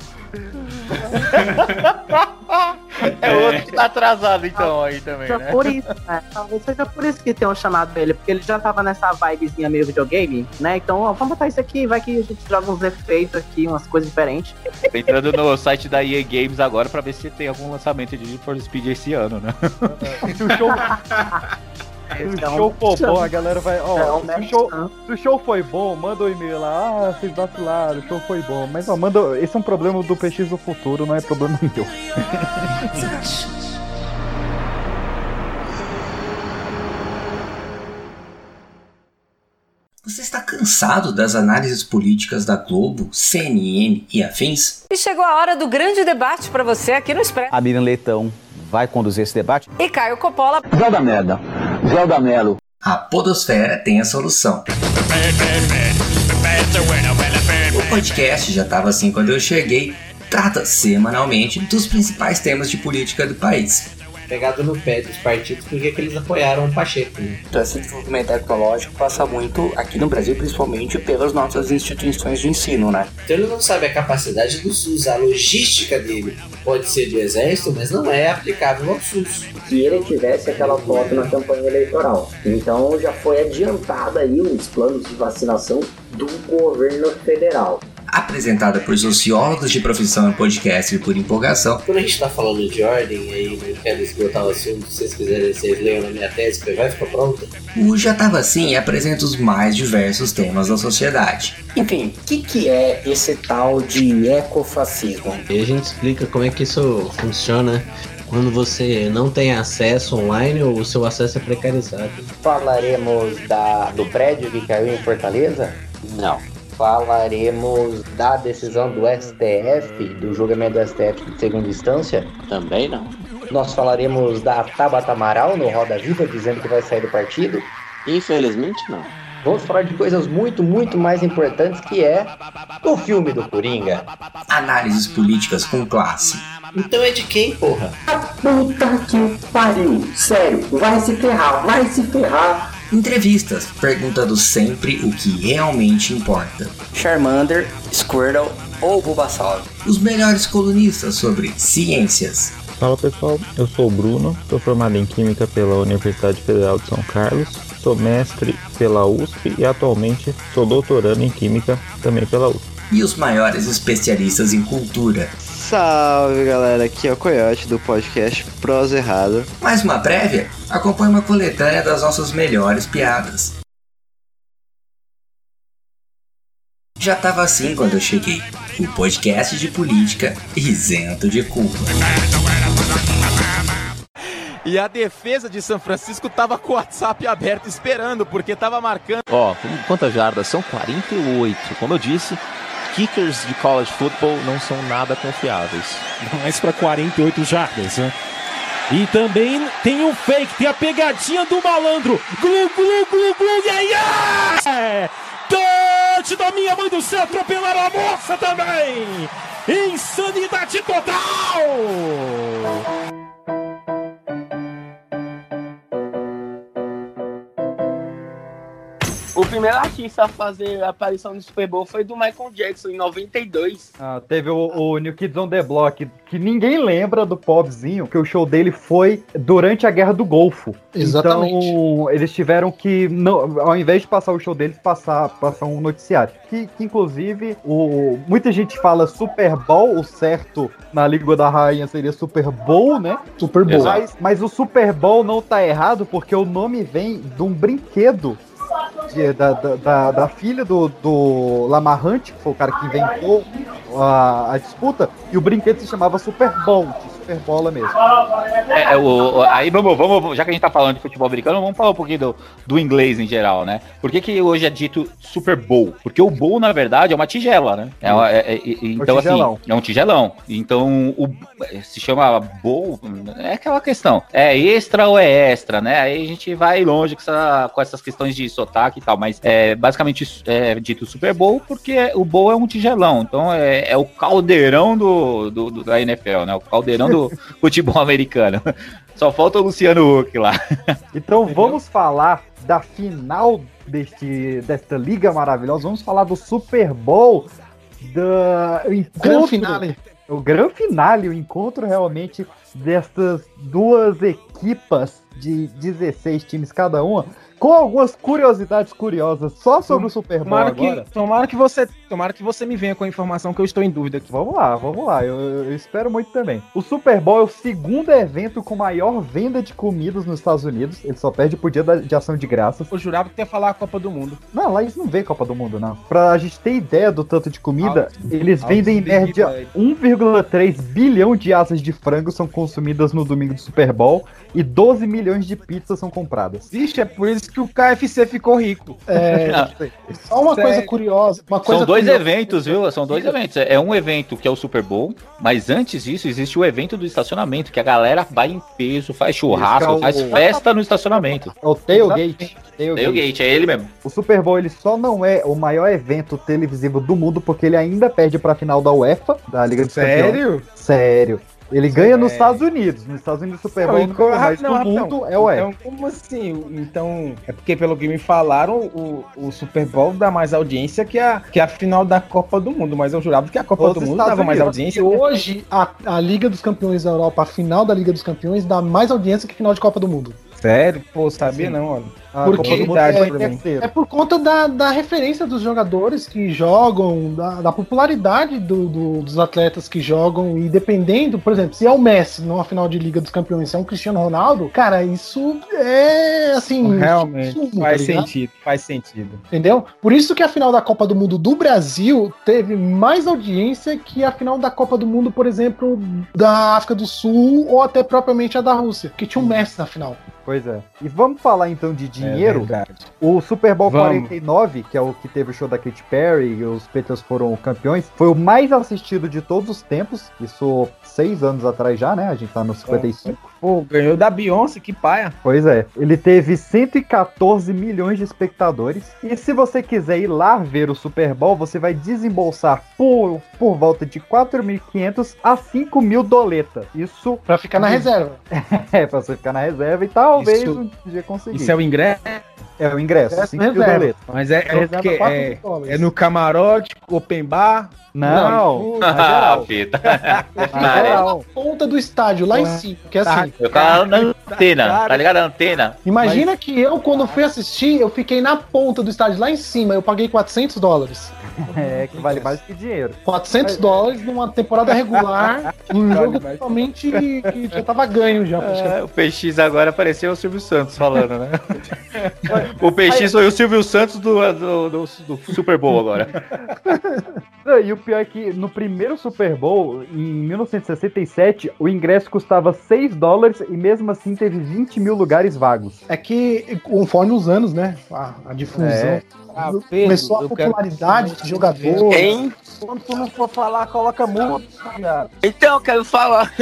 É outro que tá atrasado então aí também, Seja né? por isso, né? Talvez seja por isso que tenham chamado ele, porque ele já tava nessa vibezinha meio videogame, né? Então, ó, vamos botar isso aqui, vai que a gente joga uns efeitos aqui, umas coisas diferentes. Tô entrando no site da EA Games agora pra ver se tem algum lançamento de Need for Speed esse ano, né? Se o se o show for bom, a galera vai. Ó, É um se, o show, se o show foi bom, manda um e-mail lá. Ah, vocês vacilaram, o show foi bom. Mas, ó, manda. Esse é um problema do PX do futuro, não é problema meu. Você está cansado das análises políticas da Globo, CNN e afins? E chegou a hora do grande debate pra você aqui no Expresso. A Miriam Leitão vai conduzir esse debate? E Caio Coppola. Zelda Merda. Zelda Melo. A Podosfera tem a solução. O podcast já estava assim quando eu cheguei. Trata semanalmente dos principais temas de política do país. Pegado no pé dos partidos porque que eles apoiaram o Pacheco. né? Então, esse desenvolvimento tecnológico passa muito aqui no Brasil, principalmente pelas nossas instituições de ensino, né? Então ele não sabe a capacidade do SUS, a logística dele. Pode ser do Exército, mas não é aplicável ao SUS. Se ele tivesse aquela foto na campanha eleitoral. Então já foi adiantada aí os planos de vacinação do governo federal. Apresentada por sociólogos de profissão em podcast e por empolgação, Quando a gente tá falando de ordem, aí não quero esgotar o assunto, se vocês quiserem, vocês leiam na minha tese, que vai ficar pronta. o Já Tava Assim apresenta os mais diversos temas da sociedade. Enfim, o que, que é esse tal de ecofascismo? E a gente explica como é que isso funciona quando você não tem acesso online ou o seu acesso é precarizado. Falaremos da, do prédio que caiu em Fortaleza? Não. Falaremos da decisão do STF, do julgamento do STF de segunda instância? Também não. Nós falaremos da Tabata Amaral no Roda Viva dizendo que vai sair do partido? Infelizmente não. Vamos falar de coisas muito, muito mais importantes que é o filme do Coringa. Análises políticas com classe. Então é de quem, porra? Puta que pariu! Sério, vai se ferrar, vai se ferrar! Entrevistas, perguntando sempre o que realmente importa. Charmander, Squirtle ou Bulbasaur. Os melhores colunistas sobre ciências. Fala pessoal, eu sou o Bruno, sou formado em Química pela Universidade Federal de São Carlos, sou mestre pela USP e atualmente sou doutorando em Química também pela USP. E os maiores especialistas em cultura. Salve galera, aqui é o Coyote do podcast Prosa Errada. Mais uma prévia? Acompanhe uma coletânea das nossas melhores piadas. Já tava assim quando eu cheguei. O podcast de política isento de culpa. E a defesa de São Francisco tava com o WhatsApp aberto esperando, porque tava marcando. Ó, quantas jardas? São 48. Como eu disse, kickers de college football não são nada confiáveis. Mais para 48 jardas, né? E também tem um fake, tem a pegadinha do malandro. Glu, glu, glu, glu, e aí, é! Touch da minha mãe do céu, atropelaram a moça também! Insanidade total! O primeiro artista a fazer a aparição no Super Bowl foi do Michael Jackson, em 92. Ah, teve o, o New Kids on the Block, que ninguém lembra do pobzinho, que o show dele foi durante a Guerra do Golfo. Exatamente. Então, eles tiveram que, não, ao invés de passar o show deles, passar, passar um noticiário. Que, que inclusive, o, muita gente fala Super Bowl, o certo na língua da rainha seria Super Bowl, né? Super Bowl. Mas, mas o Super Bowl não tá errado, porque o nome vem de um brinquedo de- da, da, da, filha do, do Lamarrante, que foi o cara que inventou a, a disputa, e o brinquedo se chamava Super Bowl, de Super Bola mesmo. É, é, o, aí vamos, vamos, já que a gente tá falando de futebol americano, vamos falar um pouquinho do, do inglês em geral, né? Por que, que hoje é dito Super Bowl? Porque o bowl, na verdade, é uma tigela, né? É uma- é- é- é- então, assim, é um tigelão. Então, o, se chama bowl, é aquela questão. É extra ou é extra, né? Aí a gente vai longe com, essa- com essas questões de sotaque e tal, mas é basicamente é dito Super Bowl porque o bowl é um tigelão. Então, é, é o caldeirão do, do- do- da NFL, né? O caldeirão do futebol americano. Só falta o Luciano Huck lá. Então vamos falar da final deste, desta liga maravilhosa. Vamos falar do Super Bowl, da o encontro, Gran finale. o grande finale, o encontro realmente dessas duas equipas de 16 times cada uma, com algumas curiosidades curiosas só sobre o Super Bowl Tomara agora. que, tomara, que você, tomara que você me venha com a informação que eu estou em dúvida aqui. Vamos lá, vamos lá. Eu, eu espero muito também. O Super Bowl é o segundo evento com maior venda de comidas nos Estados Unidos. Ele só perde pro dia da- de ação de graças. Eu jurava que ia falar a Copa do Mundo. Não, lá eles não vê Copa do Mundo, não. Pra gente ter ideia do tanto de comida, Altos- eles altos vendem em média Bag. 1,3 bilhão de asas de frango são consumidas no domingo do Super Bowl e 12 milhões de pizzas são compradas. Vixe, é por isso que o KFC ficou rico. É, só uma Sério. coisa curiosa. Uma coisa São dois eventos, viu? São dois eventos. É um evento que é o Super Bowl, mas antes disso existe o evento do estacionamento, que a galera vai em peso, faz churrasco, Isso, é o- faz festa no estacionamento. É o Tailgate. Tailgate, é ele mesmo. O Super Bowl ele só não é o maior evento televisivo do mundo porque ele ainda perde pra final da UEFA, da Liga dos Campeões. Sério? Sério. Ele ganha nos Sério? Estados Unidos. Nos Estados Unidos o Super Bowl Não, então, mas não, no rapidão. mundo é o Então, como assim? Então, é porque pelo que me falaram, o, o Super Bowl dá mais audiência que a, que a final da Copa do Mundo, mas eu jurava que a Copa Os do Mundo Estados dava mais Unidos. audiência. E hoje, a, a Liga dos Campeões da Europa, a final da Liga dos Campeões, dá mais audiência que final de Copa do Mundo. Sério? Pô, sabia Sim. não, olha. A Porque é, é- terceiro. é por conta da, da referência dos jogadores que jogam, da, da popularidade do- do- dos atletas que jogam, e dependendo, por exemplo, se é o Messi numa final de Liga dos Campeões, se é um Cristiano Ronaldo, cara, isso é assim. Realmente, sumo, faz tá sentido, faz sentido. Entendeu? Por isso que a final da Copa do Mundo do Brasil teve mais audiência que a final da Copa do Mundo, por exemplo, da África do Sul ou até propriamente a da Rússia, que tinha um Messi na final. Pois é. E vamos falar então de dinheiro. É o Super Bowl Vamos. 49, que é o que teve o show da Katy Perry e os Patriots foram campeões, foi o mais assistido de todos os tempos. Isso seis anos atrás já, né? A gente tá no 55. Pô, ganhou da Beyoncé, que paia. Pois é, ele teve 114 milhões de espectadores. E se você quiser ir lá ver o Super Bowl, você vai desembolsar por, por volta de 4.500 a 5 mil doleta. Isso. Pra ficar na reserva. É, pra você ficar na reserva e talvez Isso- um dia conseguir. Isso é o ingresso? É o ingresso. Ingresso cinco mil reserva. boletos. Mas é, é, porque é, é no camarote, open bar. Não. na Ah, geral. fita. Fica lá na ponta do estádio, lá em cima. Que é assim. Eu ficava na antena, tá ligado? A antena. Imagina que eu, quando fui assistir, eu fiquei na ponta do estádio, lá em cima. Eu paguei 400 dólares. É, que vale mais que dinheiro. 400 dólares numa temporada regular, num Vale jogo mais. totalmente que já tava ganho já. É, o PX agora apareceu o Silvio Santos falando, né? o PX foi o Silvio Santos do, do, do, do Super Bowl agora. E o pior é que no primeiro Super Bowl, em 1967, o ingresso custava 6 dólares e mesmo assim teve 20 mil lugares vagos. É que conforme os anos, né? A, a difusão. É. Ah, começou a eu quero- popularidade de jogador. Hein? Quando tu não for falar, coloca muito. Então, eu quero falar.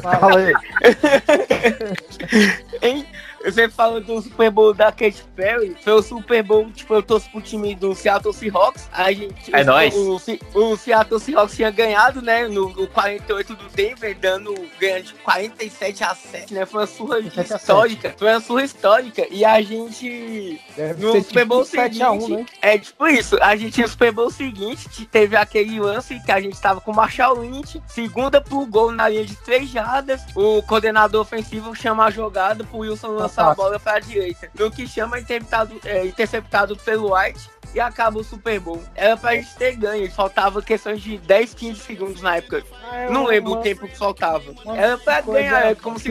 Fala aí. Hein? Você fala do Super Bowl da Katy Perry, foi o Super Bowl, tipo, eu torço pro time do Seattle Seahawks, a gente... É o, nóis. O, o Seattle Seahawks tinha ganhado, né, no, no 48 do Denver, dando, ganhando de 47 a 7, né, foi uma surra 47 a histórica, foi uma surra histórica, e a gente... Deve No Super Bowl tipo 7 a 1, seguinte, né? é tipo isso, a gente no Super Bowl seguinte te- teve aquele lance que a gente tava com o Marshall Lynch, segunda pro gol na linha de três jardas, o coordenador ofensivo chama a jogada pro Wilson lançar a bola pra direita. No que chama interceptado, é, interceptado pelo White e acaba o Super Bowl. Era pra gente ter ganho, faltava questões de 10, 15 segundos na época. Não lembro o tempo que faltava. Era pra ganhar, é como se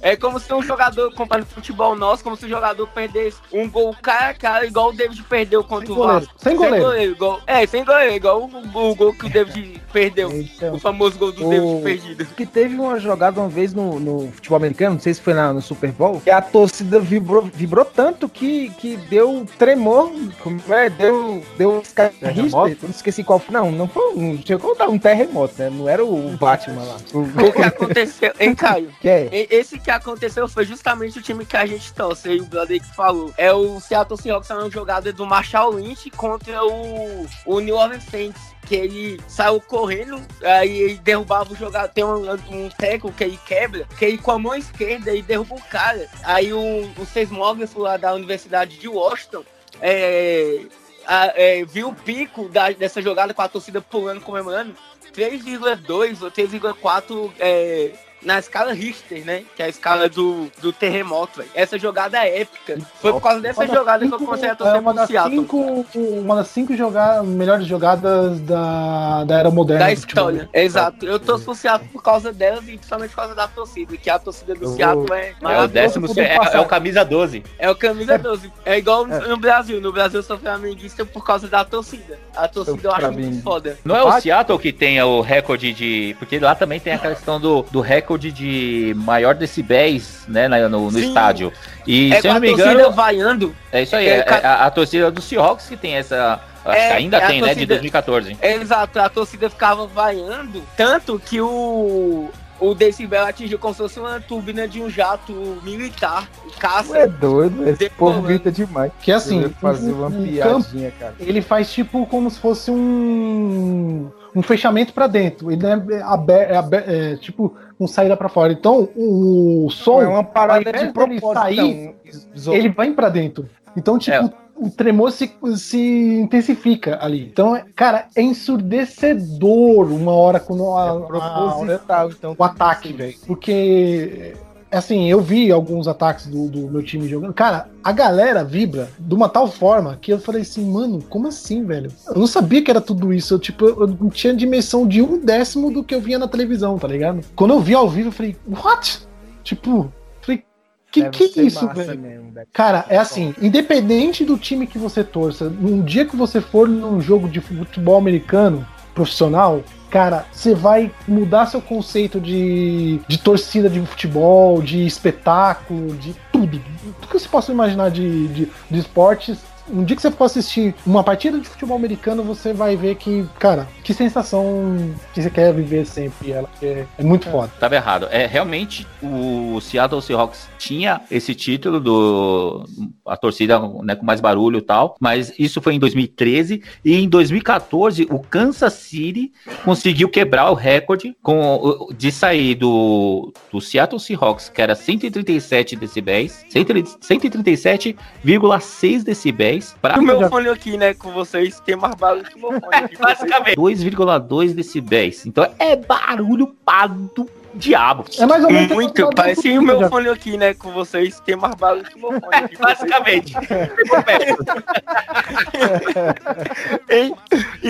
é como se um jogador, comparando futebol nosso, como se o jogador perdesse um gol cara a cara, igual o David perdeu contra Sem o goleiro. Vasco. Sem goleiro. igual, é, sem goleiro, igual o, o gol que o David perdeu. Então, O famoso gol do o- David perdido. que teve uma jogada uma vez no, no futebol americano, não sei se foi na- no Super Bowl, que a torcida vibrou, vibrou tanto que, que deu tremor, como é, deu, deu Terremoto? não esqueci qual foi, não, não foi, não tinha contar um terremoto, né, não era o Batman lá. O que aconteceu, hein, Caio? Que é? E- Esse que aconteceu foi justamente o time que a gente torce, aí o brother que falou. É o Seattle Seahawks é uma jogada do Marshall Lynch contra o, o New Orleans Saints. Que ele saiu correndo, aí ele derrubava o jogador. Tem um, um teco que ele quebra, que ele com a mão esquerda ele derruba o cara. Aí o, o seismógrafo lá da Universidade de Washington é, a- é, viu o pico da- dessa jogada com a torcida pulando, comemorando. 3,2 ou 3,4 é, na escala Richter, né? Que é a escala do, do terremoto, velho. Essa jogada é épica. Foi por causa dessa Uma jogada que eu cinco- comecei a é torcer uma pro das Seattle. cinco, uma das cinco joga melhores jogadas da, da era moderna. Da história, exato. Eu torço pro Seattle por causa delas e principalmente por causa da torcida, que a torcida do Eu Seattle é É o décimo, é, é o camisa 12. É o camisa 12. É igual no Brasil. No Brasil eu sou flamenguista por causa da torcida. A torcida eu acho Flamengo. muito foda. Não é o Seattle que tem o recorde de. Porque lá também tem a questão do, do recorde de maior decibéis, né, no, no estádio. E é se eu a não me torcida engano. vaiando. É isso aí, é, é, ca- é a, a torcida do Seahawks que tem essa. É, que ainda é a tem, né, de torcida- 2014. Exato, a torcida ficava vaiando, tanto que o, o decibel atingiu como se fosse uma turbina de um jato militar, caça. É doido, esse Decolando. povo grita demais. Que assim, fazer uma um- um piadinha, cara. Ele faz tipo como se fosse um, um fechamento pra dentro. Ele é, aberto, é, aber- é tipo um saída pra fora. Então o som é uma parada de propósito, sair, não, iso- ele vai pra dentro. Então tipo É. o tremor se, se intensifica ali. Então, é- cara, é ensurdecedor uma hora quando a, a- proposital, então. o ataque, velho. Porque, assim, eu vi alguns ataques do, do meu time jogando. Cara, a galera vibra de uma tal forma que eu falei assim, mano, como assim, velho? Eu não sabia que era tudo isso. Eu, tipo, eu não tinha dimensão de um décimo do que eu via na televisão, tá ligado? Quando eu vi ao vivo, eu falei, what? Tipo, falei, que Deve que é isso, velho? mesmo, Cara, é assim, independente do time que você torça, num dia que você for num jogo de futebol americano profissional, cara, você vai mudar seu conceito de, de torcida de futebol, de espetáculo, de tudo. Tudo que você possa imaginar de, de, de esportes, um dia que você for assistir uma partida de futebol americano, você vai ver que, cara, que sensação que você quer viver sempre. Ela é, é muito foda. Tava errado. É, realmente, o Seattle Seahawks tinha esse título do a torcida né, com mais barulho e tal, mas isso foi em 2013 e em 2014 o Kansas City conseguiu quebrar o recorde com, de sair do, do Seattle Seahawks, que era 137 decibéis, 137,6 decibéis para o meu fone aqui, né, com vocês, tem mais barulho que o meu fone aqui. Basicamente, 2,2 decibéis. Então é barulho do diabo. É mais ou menos. Muito, parece o meu fone aqui, né? Com vocês, tem mais barulho que o meu fone aqui. Basicamente. e,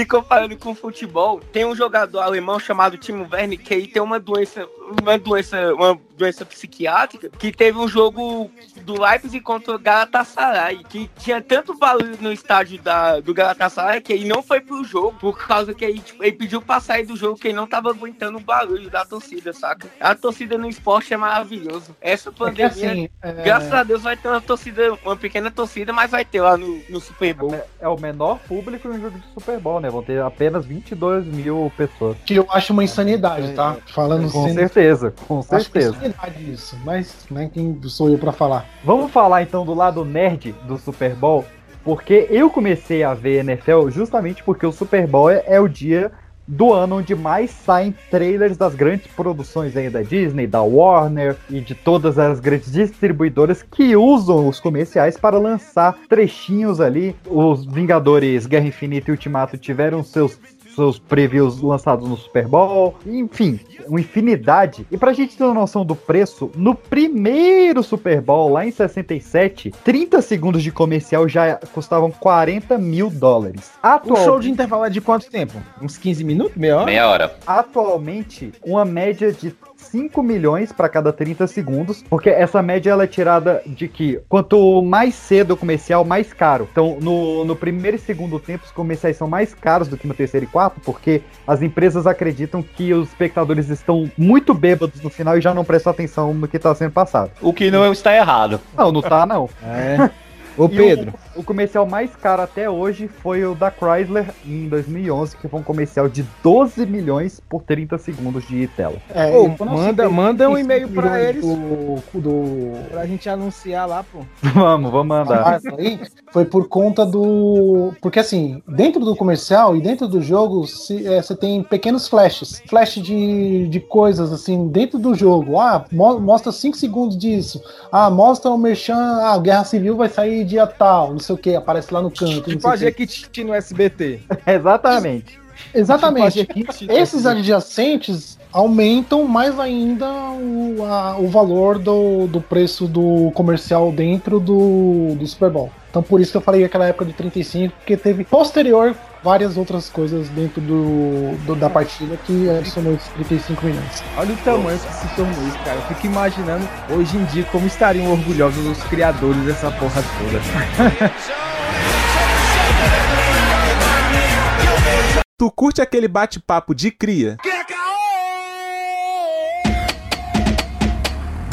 e comparando com o futebol, tem um jogador alemão chamado Timo Werner que tem uma doença, uma doença, uma doença psiquiátrica, que teve um jogo do Leipzig contra o Galatasaray, que tinha tanto barulho no estádio da, do Galatasaray que ele não foi pro jogo, por causa que ele, tipo, ele pediu pra sair do jogo que ele não tava aguentando o barulho da torcida, saca? A torcida no esporte é maravilhoso. Essa pandemia, é assim, é... graças a Deus, vai ter uma torcida, uma pequena torcida, mas vai ter lá no, no Super Bowl. É, é o menor público um jogo de Super Bowl, né? Vão ter apenas 22 mil pessoas. Que eu acho uma insanidade, tá? Falando Com certeza, com certeza isso, mas né, quem sou eu para falar? Vamos falar então do lado nerd do Super Bowl, porque eu comecei a ver NFL justamente porque o Super Bowl é, é o dia do ano onde mais saem trailers das grandes produções aí da Disney, da Warner e de todas as grandes distribuidoras que usam os comerciais para lançar trechinhos ali. Os Vingadores Guerra Infinita e Ultimato tiveram seus seus previews lançados no Super Bowl, enfim, uma infinidade. E pra gente ter uma noção do preço, no primeiro Super Bowl, lá em 67, 30 segundos de comercial já custavam 40 mil dólares. Atual... O show de intervalo é de quanto tempo? Uns 15 minutos? Meia hora? Meia hora. Atualmente, uma média de 5 milhões para cada 30 segundos, porque essa média ela é tirada de que quanto mais cedo o comercial, mais caro. Então, no, no primeiro e segundo tempo, os comerciais são mais caros do que no terceiro e quarto, porque as empresas acreditam que os espectadores estão muito bêbados no final e já não prestam atenção no que está sendo passado. O que não está errado. Não, não está não. É. Ô Pedro. O, o, comercial mais caro até hoje foi o da Chrysler em 2011, que foi um comercial de 12 milhões por 30 segundos de tela. É, Ô, manda, manda um e-mail pra eles. Do, do... Pra gente anunciar lá, pô. Vamos, vamos mandar. Aí foi por conta do. Porque assim, dentro do comercial e dentro do jogo, você é, tem pequenos flashes. Flash de, de coisas assim, dentro do jogo. Ah, mo mostra 5 segundos disso. Ah, mostra o Merchan. Ah, Guerra Civil vai sair dia tal, não sei o que, aparece lá no canto. Tipo a Jequiti no SBT. Exatamente. Exatamente. Tipo Esses adjacentes aumentam mais ainda o, a, o valor do, do preço do comercial dentro do, do Super Bowl. Então por isso que eu falei aquela época de 35, porque teve posterior várias outras coisas dentro do, do da partida que adicionou esses 35 milhões. Olha o tamanho que se tornou isso, cara. Eu fico imaginando hoje em dia como estariam orgulhosos os criadores dessa porra toda. tu curte aquele bate-papo de cria?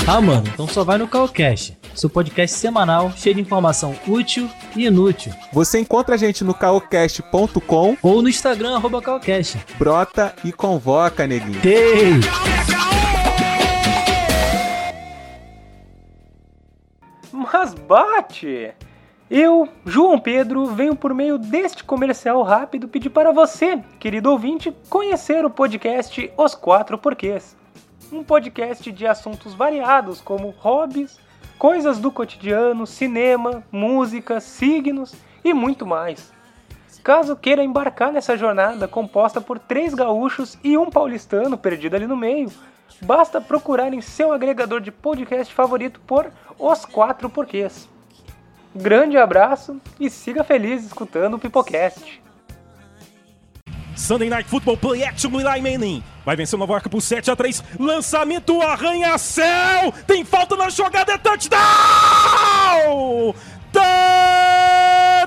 Ah, mano, então só vai no Calcast, seu podcast semanal cheio de informação útil e inútil. Você encontra a gente no calcast.com ou no Instagram, arroba calcast. Brota e convoca, neguinho. Ei! Mas bate! Eu, João Pedro, venho por meio deste comercial rápido pedir para você, querido ouvinte, conhecer o podcast Os Quatro Porquês um podcast de assuntos variados como hobbies, coisas do cotidiano, cinema, música, signos e muito mais. Caso queira embarcar nessa jornada composta por três gaúchos e um paulistano perdido ali no meio, basta procurar em seu agregador de podcast favorito por Os Quatro Porquês. Grande abraço e siga feliz escutando o Pipocast. Sunday Night Football Play Action Eli Manning. Vai vencer Nova York por 7 a 3. Lançamento arranha-céu. Tem falta na jogada. É touchdown!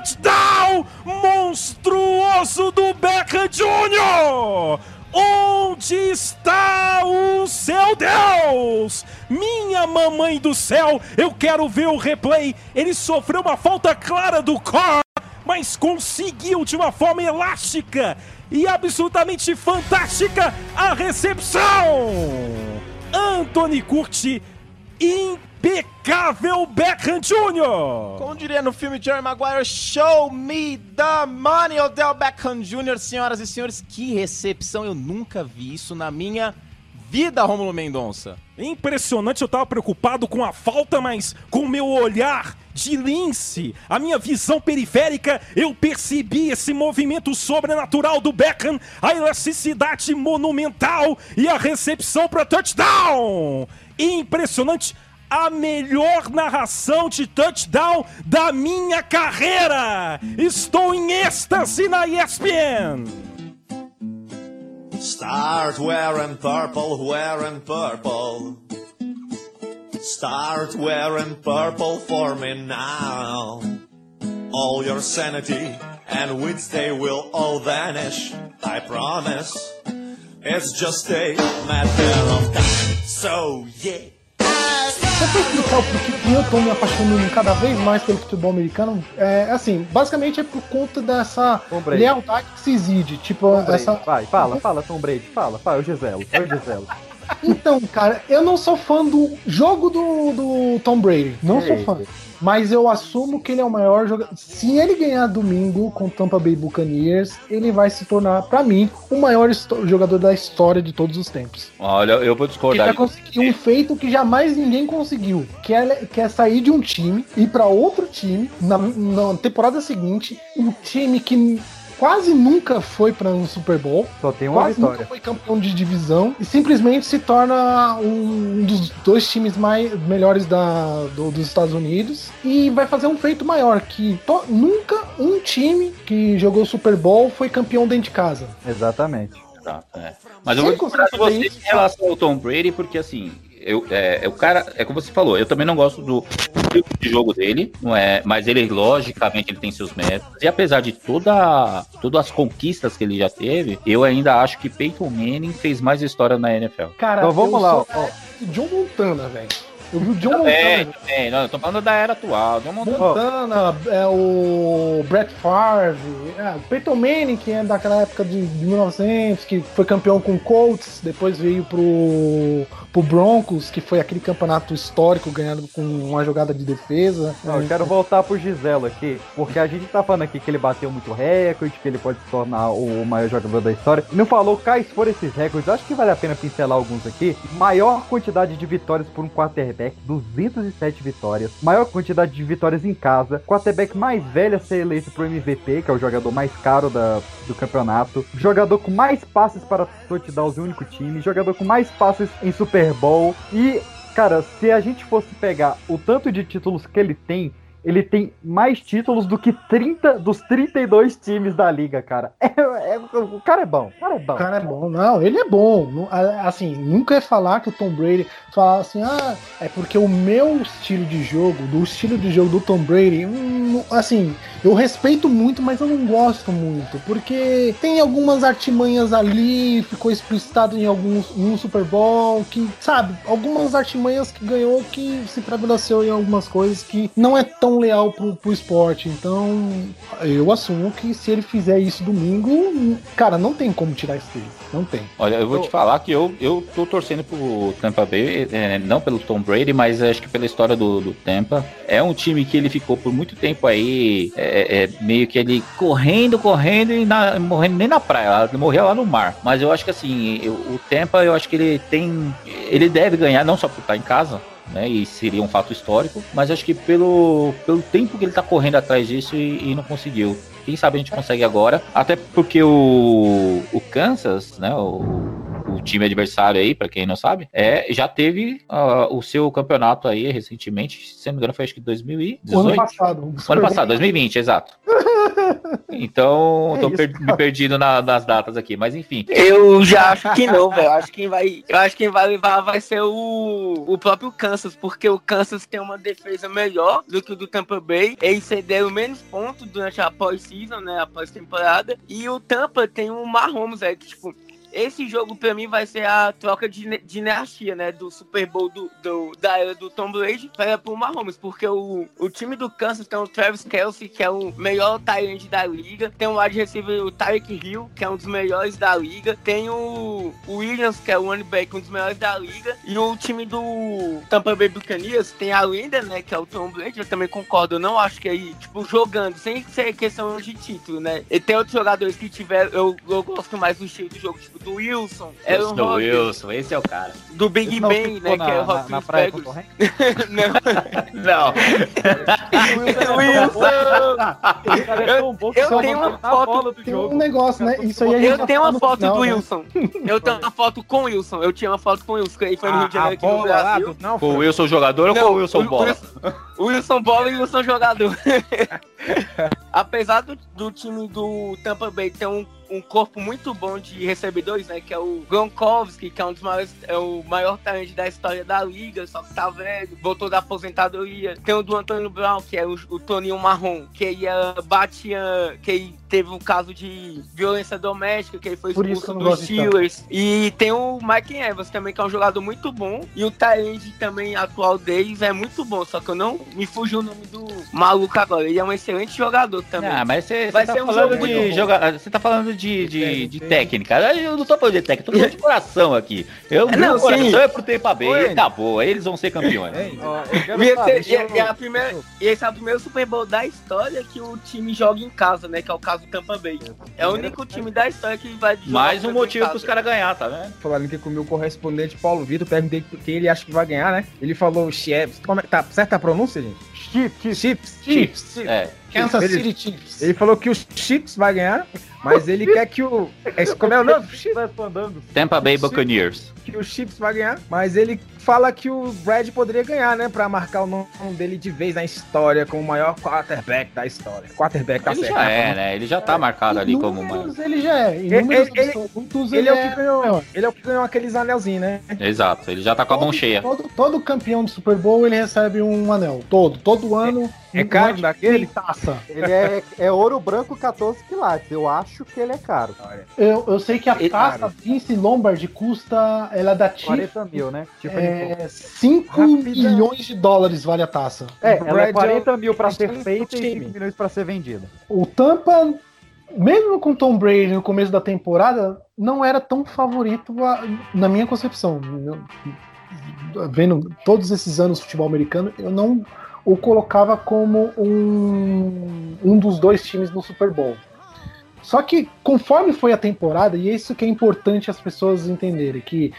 Touchdown! Monstruoso do Beckham Jr. Onde está o seu Deus? Minha mamãe do céu, eu quero ver o replay. Ele sofreu uma falta clara do Car. Mas conseguiu de uma forma elástica e absolutamente fantástica a recepção. Anthony Curti, impecável Beckham Jr. Como diria no filme Jerry Maguire, show me the money, Odell Beckham Jr., senhoras e senhores. Que recepção, eu nunca vi isso na minha vida, Romulo Mendonça. Impressionante, eu tava preocupado com a falta, mas com o meu olhar de lince, a minha visão periférica, eu percebi esse movimento sobrenatural do Beckham, a elasticidade monumental e a recepção para touchdown. Impressionante, a melhor narração de touchdown da minha carreira. Estou em êxtase na ESPN. Start wearing purple, wearing purple. Start wearing purple for me now. All your sanity and wits, they will all vanish. I promise. It's just a matter of time. So, yeah. Só pra explicar o porquê que eu tô me apaixonando cada vez mais pelo futebol americano, é assim, basicamente é por conta dessa lealdade que se exige. Tipo, essa. Vai, fala, fala, Tom Brady. Fala, fala, o Giselo. É o Giselo. Então, cara, eu não sou fã do jogo do, do Tom Brady. Não sou fã. Mas eu assumo que ele é o maior jogador. Se ele ganhar domingo com Tampa Bay Buccaneers, ele vai se tornar, pra mim, o maior jogador da história de todos os tempos. Olha, eu vou Ele discordar. vai conseguir um feito que jamais ninguém conseguiu, que é, que é sair de um time e ir pra outro time na, na temporada seguinte, um time que quase nunca foi pra um Super Bowl, Só tem uma quase vitória. nunca foi campeão de divisão e simplesmente se torna um dos dois times mais melhores da, do- dos Estados Unidos e vai fazer um feito maior que to- nunca um time que jogou Super Bowl foi campeão dentro de casa. Exatamente. Tá, é. Mas eu vou discordar de conseguir você fazer em relação ao Tom Brady, porque assim, eu, é, é o cara, é como você falou, eu também não gosto do tipo de jogo dele, não é, mas ele, logicamente, ele tem seus métodos. E apesar de toda, todas as conquistas que ele já teve, eu ainda acho que Peyton Manning fez mais história na NFL. Cara, Então vamos eu lá, sou ó. John Montana, velho. Eu vi o John É, Montana. é, não, eu tô falando da era atual. John Montana. Montana, é o Brett Favre, é, o Peyton Manning, que é daquela época de, de 1900, que foi campeão com o Colts, depois veio pro, pro Broncos, que foi aquele campeonato histórico ganhado com uma jogada de defesa. Não, eu quero voltar pro Giselo aqui, porque a gente tá falando aqui que ele bateu muito recorde, que ele pode se tornar o maior jogador da história. Não falou quais foram esses recordes, acho que vale a pena pincelar alguns aqui. Maior quantidade de vitórias por um quarterback, 207 vitórias. Maior quantidade de vitórias em casa. Quarterback mais velho a ser eleito pro MVP, que é o jogador mais caro da, do campeonato. Jogador com mais passes para touchdowns em único time. Jogador com mais passes em Super Bowl. E Cara, se a gente fosse pegar o tanto de títulos que ele tem, ele tem mais títulos do que 30 dos 32 times da liga, cara. É, é- o cara é bom, o cara é bom. O cara é bom, não, ele é bom. Assim, nunca é falar que o Tom Brady fala assim, ah, é porque o meu estilo de jogo, do estilo de jogo do Tom Brady, hum, assim, eu respeito muito, mas eu não gosto muito, porque tem algumas artimanhas ali, ficou explicitado em alguns um Super Bowl, que, sabe, algumas artimanhas que ganhou que se prevaleceu em algumas coisas que não é tão leal pro, pro esporte. Então, eu assumo que se ele fizer isso domingo, cara, não tem como tirar isso dele. Não tem. Olha, eu vou te falar que eu, eu tô torcendo pro Tampa Bay, é, não pelo Tom Brady, mas acho que pela história do, do Tampa. É um time que ele ficou por muito tempo aí, é, é, meio que ele correndo, correndo e na- morrendo nem na praia, morreu lá no mar. Mas eu acho que assim, eu- o Tampa, eu acho que ele tem. Ele deve ganhar, não só por estar em casa. Né, e seria um fato histórico, mas acho que pelo, pelo tempo que ele tá correndo atrás disso e, e não conseguiu. Quem sabe a gente consegue agora, até porque o, o Kansas, né, o, o time adversário aí, pra quem não sabe, é, já teve ah, o seu campeonato aí recentemente, se não me engano foi acho que 2018. O ano passado. O ano passado, 2020, exato. Então, É tô isso, per- me perdido na- nas datas aqui, mas enfim. Eu já acho que não, velho. Eu acho que quem vai, eu acho que quem vai levar vai ser o, o próprio Kansas, porque o Kansas tem uma defesa melhor do que o do Tampa Bay. Eles cederam menos pontos durante a pós-season, né, a pós-temporada. E o Tampa tem o Mahomes, velho, que, tipo, esse jogo pra mim vai ser a troca de dinastia, né? Do Super Bowl do, do- da era do Tom Brady para pro Mahomes, porque o, o time do Kansas tem o Travis Kelsey, que é o melhor tight da liga, tem o wide receiver o Tyreek Hill, que é um dos melhores da liga, tem o, Williams, que é o running back, um dos melhores da liga, e o time do Tampa Bay Buccaneers tem a lenda, né? Que é o Tom Brady, eu também concordo, eu não acho que aí, tipo, jogando, sem ser questão de título, né? E tem outros jogadores que tiveram, eu, eu gosto mais do estilo do jogo, tipo, do Wilson, do Rodgers, Wilson, esse é o cara. do Big ficou né? na- que é o na- Rock na praia com Não. Não. Wilson! Eu, eu tenho uma foto Tem um negócio, né? Isso aí Eu tenho uma foto final, do né? Wilson. Eu tenho uma foto com o Wilson. Eu tinha uma foto com o Wilson, aí foi no A- Rio de Janeiro aqui no Brasil. do- não, Com o Wilson jogador ou com o Wilson bola? O Wilson Bola e o Wilson jogador. Apesar do, do time do Tampa Bay ter um, um corpo muito bom de recebedores, né? Que é o Gronkowski, que é um dos maiores, é o maior talento da história da liga, só que tá velho, voltou da aposentadoria. Tem o do Antônio Brown, que é o, o Toninho Marrom, que ia batia, que teve um caso de violência doméstica, que ele foi Por isso expulso dos. Steelers. E tem o Mike Evans também, que é um jogador muito bom. E o Tyrande também atual deles é muito bom, só que eu não me fugiu o nome do maluco agora. Ele é um excelente jogador também. Ah, mas você Vai tá ser um falando jogo muito de bom. jogar. Você tá falando de, de, de técnica. Eu não tô falando de técnica, tô falando de coração aqui. Eu, É, meu não, coração sim. é pro Tampa Bay. Oi. E acabou. Aí eles vão ser campeões. E esse, e- e a primeira, e esse é o primeiro Super Bowl da história que o time joga em casa, né? Que é o caso do Tampa Bay. É o único time da história que vai jogar Mais um motivo pros caras ganhar, tá vendo? Falando que com o meu correspondente Paulo Vitor, perguntei quem ele acha que vai ganhar, né? Ele falou Chiefs. Como é que tá? Certa a pronúncia, gente? Chiefs. Chiefs. Chiefs. É. Kansas Ele- City Chiefs. Ele falou que os Chiefs vai ganhar, mas ele quer que o. Esse, como é o nome? andando. Tampa Bay Buccaneers. Que o Chiefs vai ganhar, mas ele fala que o Brad poderia ganhar, né? Pra marcar o nome dele de vez na história como o maior quarterback da história. Quarterback tá Ele certo. já é, né? Ele já tá marcado ali como uma. Números ele já é. Em Ele- números ele- absolutos, Ele é o que ganhou, ele é o que ganhou aqueles anelzinhos, né? Exato, ele já tá com a mão cheia. Todo, todo campeão de Super Bowl ele recebe um anel. Todo. Todo ano. É um caro daquele? Taça. Ele é, é ouro branco 14 quilates. Eu acho que ele é caro. Eu, eu sei que a Ele- taça Vince Lombardi custa. Ela é da Chief. 40 mil, né? Tipo, É 5 milhões de dólares vale a taça. É, ela é Brad 40 mil pra ser feita e time. 5 milhões pra ser vendida. O Tampa, mesmo com Tom Brady no começo da temporada, não era tão favorito a- na minha concepção. Eu- vendo todos esses anos de futebol americano, eu não o colocava como um, um dos dois times no Super Bowl. Só que conforme foi a temporada, e é isso que é importante as pessoas entenderem, que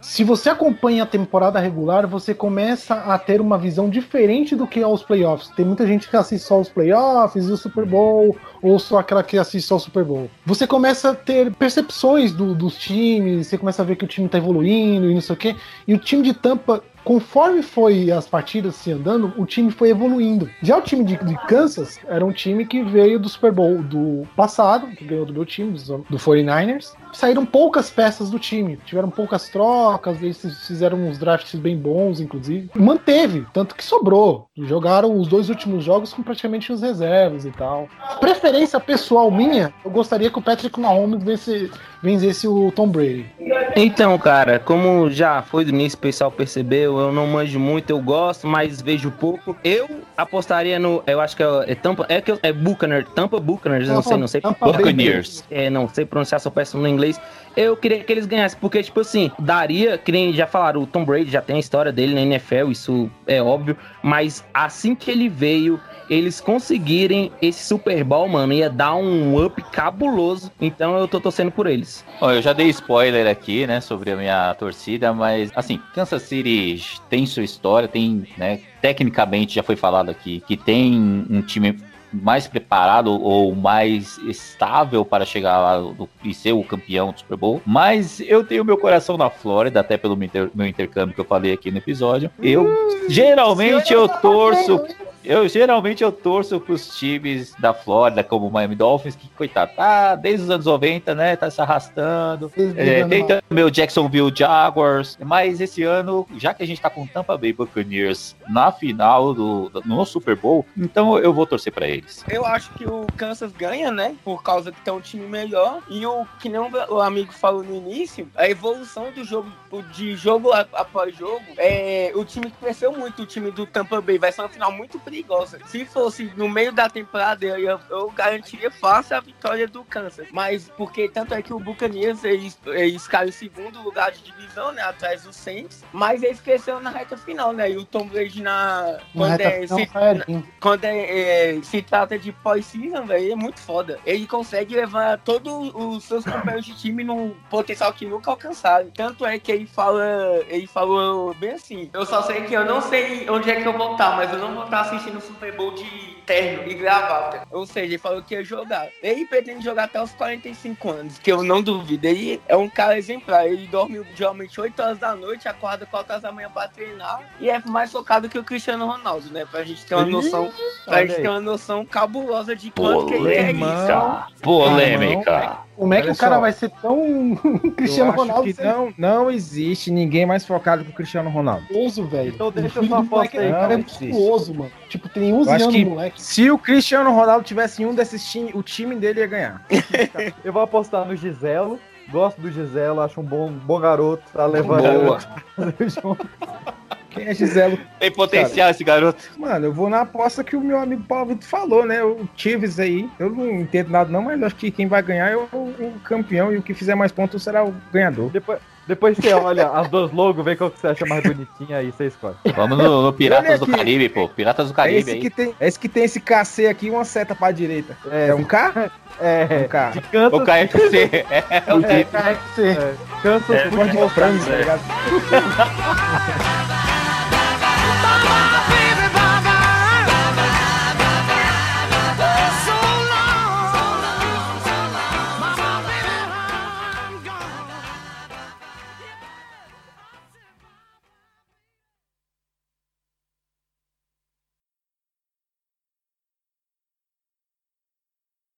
se você acompanha a temporada regular, você começa a ter uma visão diferente do que aos playoffs. Tem muita gente que assiste só os playoffs e o Super Bowl, ou só aquela que assiste só o Super Bowl. Você começa a ter percepções do- dos times, você começa a ver que o time tá evoluindo e não sei o quê. E o time de Tampa, conforme foi as partidas se andando, o time foi evoluindo. Já o time de, de Kansas era um time que veio do Super Bowl do passado, que ganhou do meu time, do 49ers. Saíram poucas peças do time, tiveram poucas trocas, eles fizeram uns drafts bem bons, inclusive. Manteve, tanto que sobrou. Jogaram os dois últimos jogos com praticamente os reservas e tal. Preferência pessoal minha, eu gostaria que o Patrick Mahomes vencesse, vencesse o Tom Brady. Então, cara, como já foi do início, o pessoal percebeu, eu não manjo muito, eu gosto, mas vejo pouco. Eu apostaria no, eu acho que é, é Tampa, é que é Buccaneers, Tampa Buccaneers, não sei, não sei. Tampa Buccaneers. É, não sei pronunciar, sou péssimo no inglês. Eu queria que eles ganhassem, porque, tipo assim, daria, que nem já falaram, o Tom Brady já tem a história dele na NFL, isso é óbvio, mas assim que ele veio, eles conseguirem esse Super Bowl, mano, ia dar um up cabuloso, então eu tô torcendo por eles. Bom, eu já dei spoiler aqui, né, sobre a minha torcida, mas assim, Kansas City tem sua história, tem, né, tecnicamente já foi falado aqui que tem um time mais preparado ou mais estável para chegar lá do- e ser o campeão do Super Bowl. Mas eu tenho meu coração na Flórida, até pelo meu, inter- meu intercâmbio que eu falei aqui no episódio. Eu geralmente eu torço Eu geralmente eu torço pros times da Flórida, como o Miami Dolphins, que, coitado, tá desde os anos 90, né? Tá se arrastando. É, tem também o Jacksonville Jaguars. Mas esse ano, já que a gente tá com o Tampa Bay Buccaneers na final do, do- no Super Bowl, então eu vou torcer pra eles. Eu acho que o Kansas ganha, né? Por causa que tem um time melhor. E o que nem o amigo falou no início, a evolução do jogo, de jogo a- após jogo, é, o time cresceu muito, o time do Tampa Bay. Vai ser uma final muito perigosa. Se fosse no meio da temporada, eu, eu, garantiria fácil a vitória do Kansas. Mas porque tanto é que o Buccaneers, eles, eles em segundo lugar de divisão, né? Atrás do Saints. Mas eles cresceram na reta final, né? E o Tom Brady na. Na Quando, é, se, Saiyajin. quando é, é, se trata de pós-season, velho, é muito foda. Ele consegue levar todos os seus companheiros de time num potencial que nunca alcançaram. Tanto é que ele fala, ele falou bem assim. Eu só sei que eu não sei onde é que eu vou estar, mas eu não vou estar assistindo o Super Bowl de terno e gravata. Ou seja, ele falou que ia jogar. Ele pretende jogar até os 45 anos, que eu não duvido. Ele é um cara exemplar. Ele dorme geralmente 8 horas da noite, acorda 4 horas da manhã pra treinar e é mais focado que o Cristiano Ronaldo, né? Pra gente ter uma noção, pra gente ter uma noção cabulosa de quanto que ele quer isso. Polêmica. Polêmica. Como é que Olha o cara só. vai ser tão Cristiano Ronaldo que sem não, não existe ninguém mais focado que o Cristiano Ronaldo. monstruoso, velho? Então deixa O sua aposta aí, é- cara é monstruoso, mano. Tipo, tem 11 Eu acho anos, que moleque. se o Cristiano Ronaldo tivesse em um desses times, o time dele ia ganhar. Eu vou apostar no Giselo. Gosto do Giselo, acho um bom, bom garoto. Tá levando. Boa. Quem é Giselo? Tem potencial esse garoto. Mano, eu vou na aposta que o meu amigo Paulo Vitor falou, né? O Chiefs aí. Eu não entendo nada não, mas acho que quem vai ganhar é o, o campeão e o que fizer mais pontos será o ganhador. Depois, depois você olha as duas logos, vê qual que você acha mais bonitinha aí, você escolhe. Vamos no, no Piratas do. Caribe, pô. Piratas do É Caribe esse, aí. que tem, é esse que tem esse KC aqui e uma seta pra direita. É, um K? É, um K. de Kansas, O KFC. É, o é, que- KFC. É, Kansas É, de Futebol frango, tá ligado?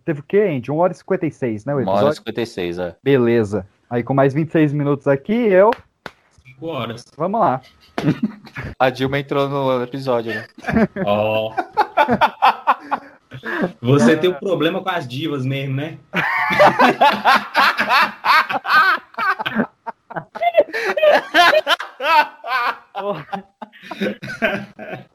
Teve o quê, Andy? 1 hora e 56, né? O episódio? 1 hora e 56, é. Beleza. Aí com mais 26 minutos aqui, eu. 5 horas. Vamos lá. A Dilma entrou no episódio, né? Ó. oh. Você tem um problema com as divas mesmo, né?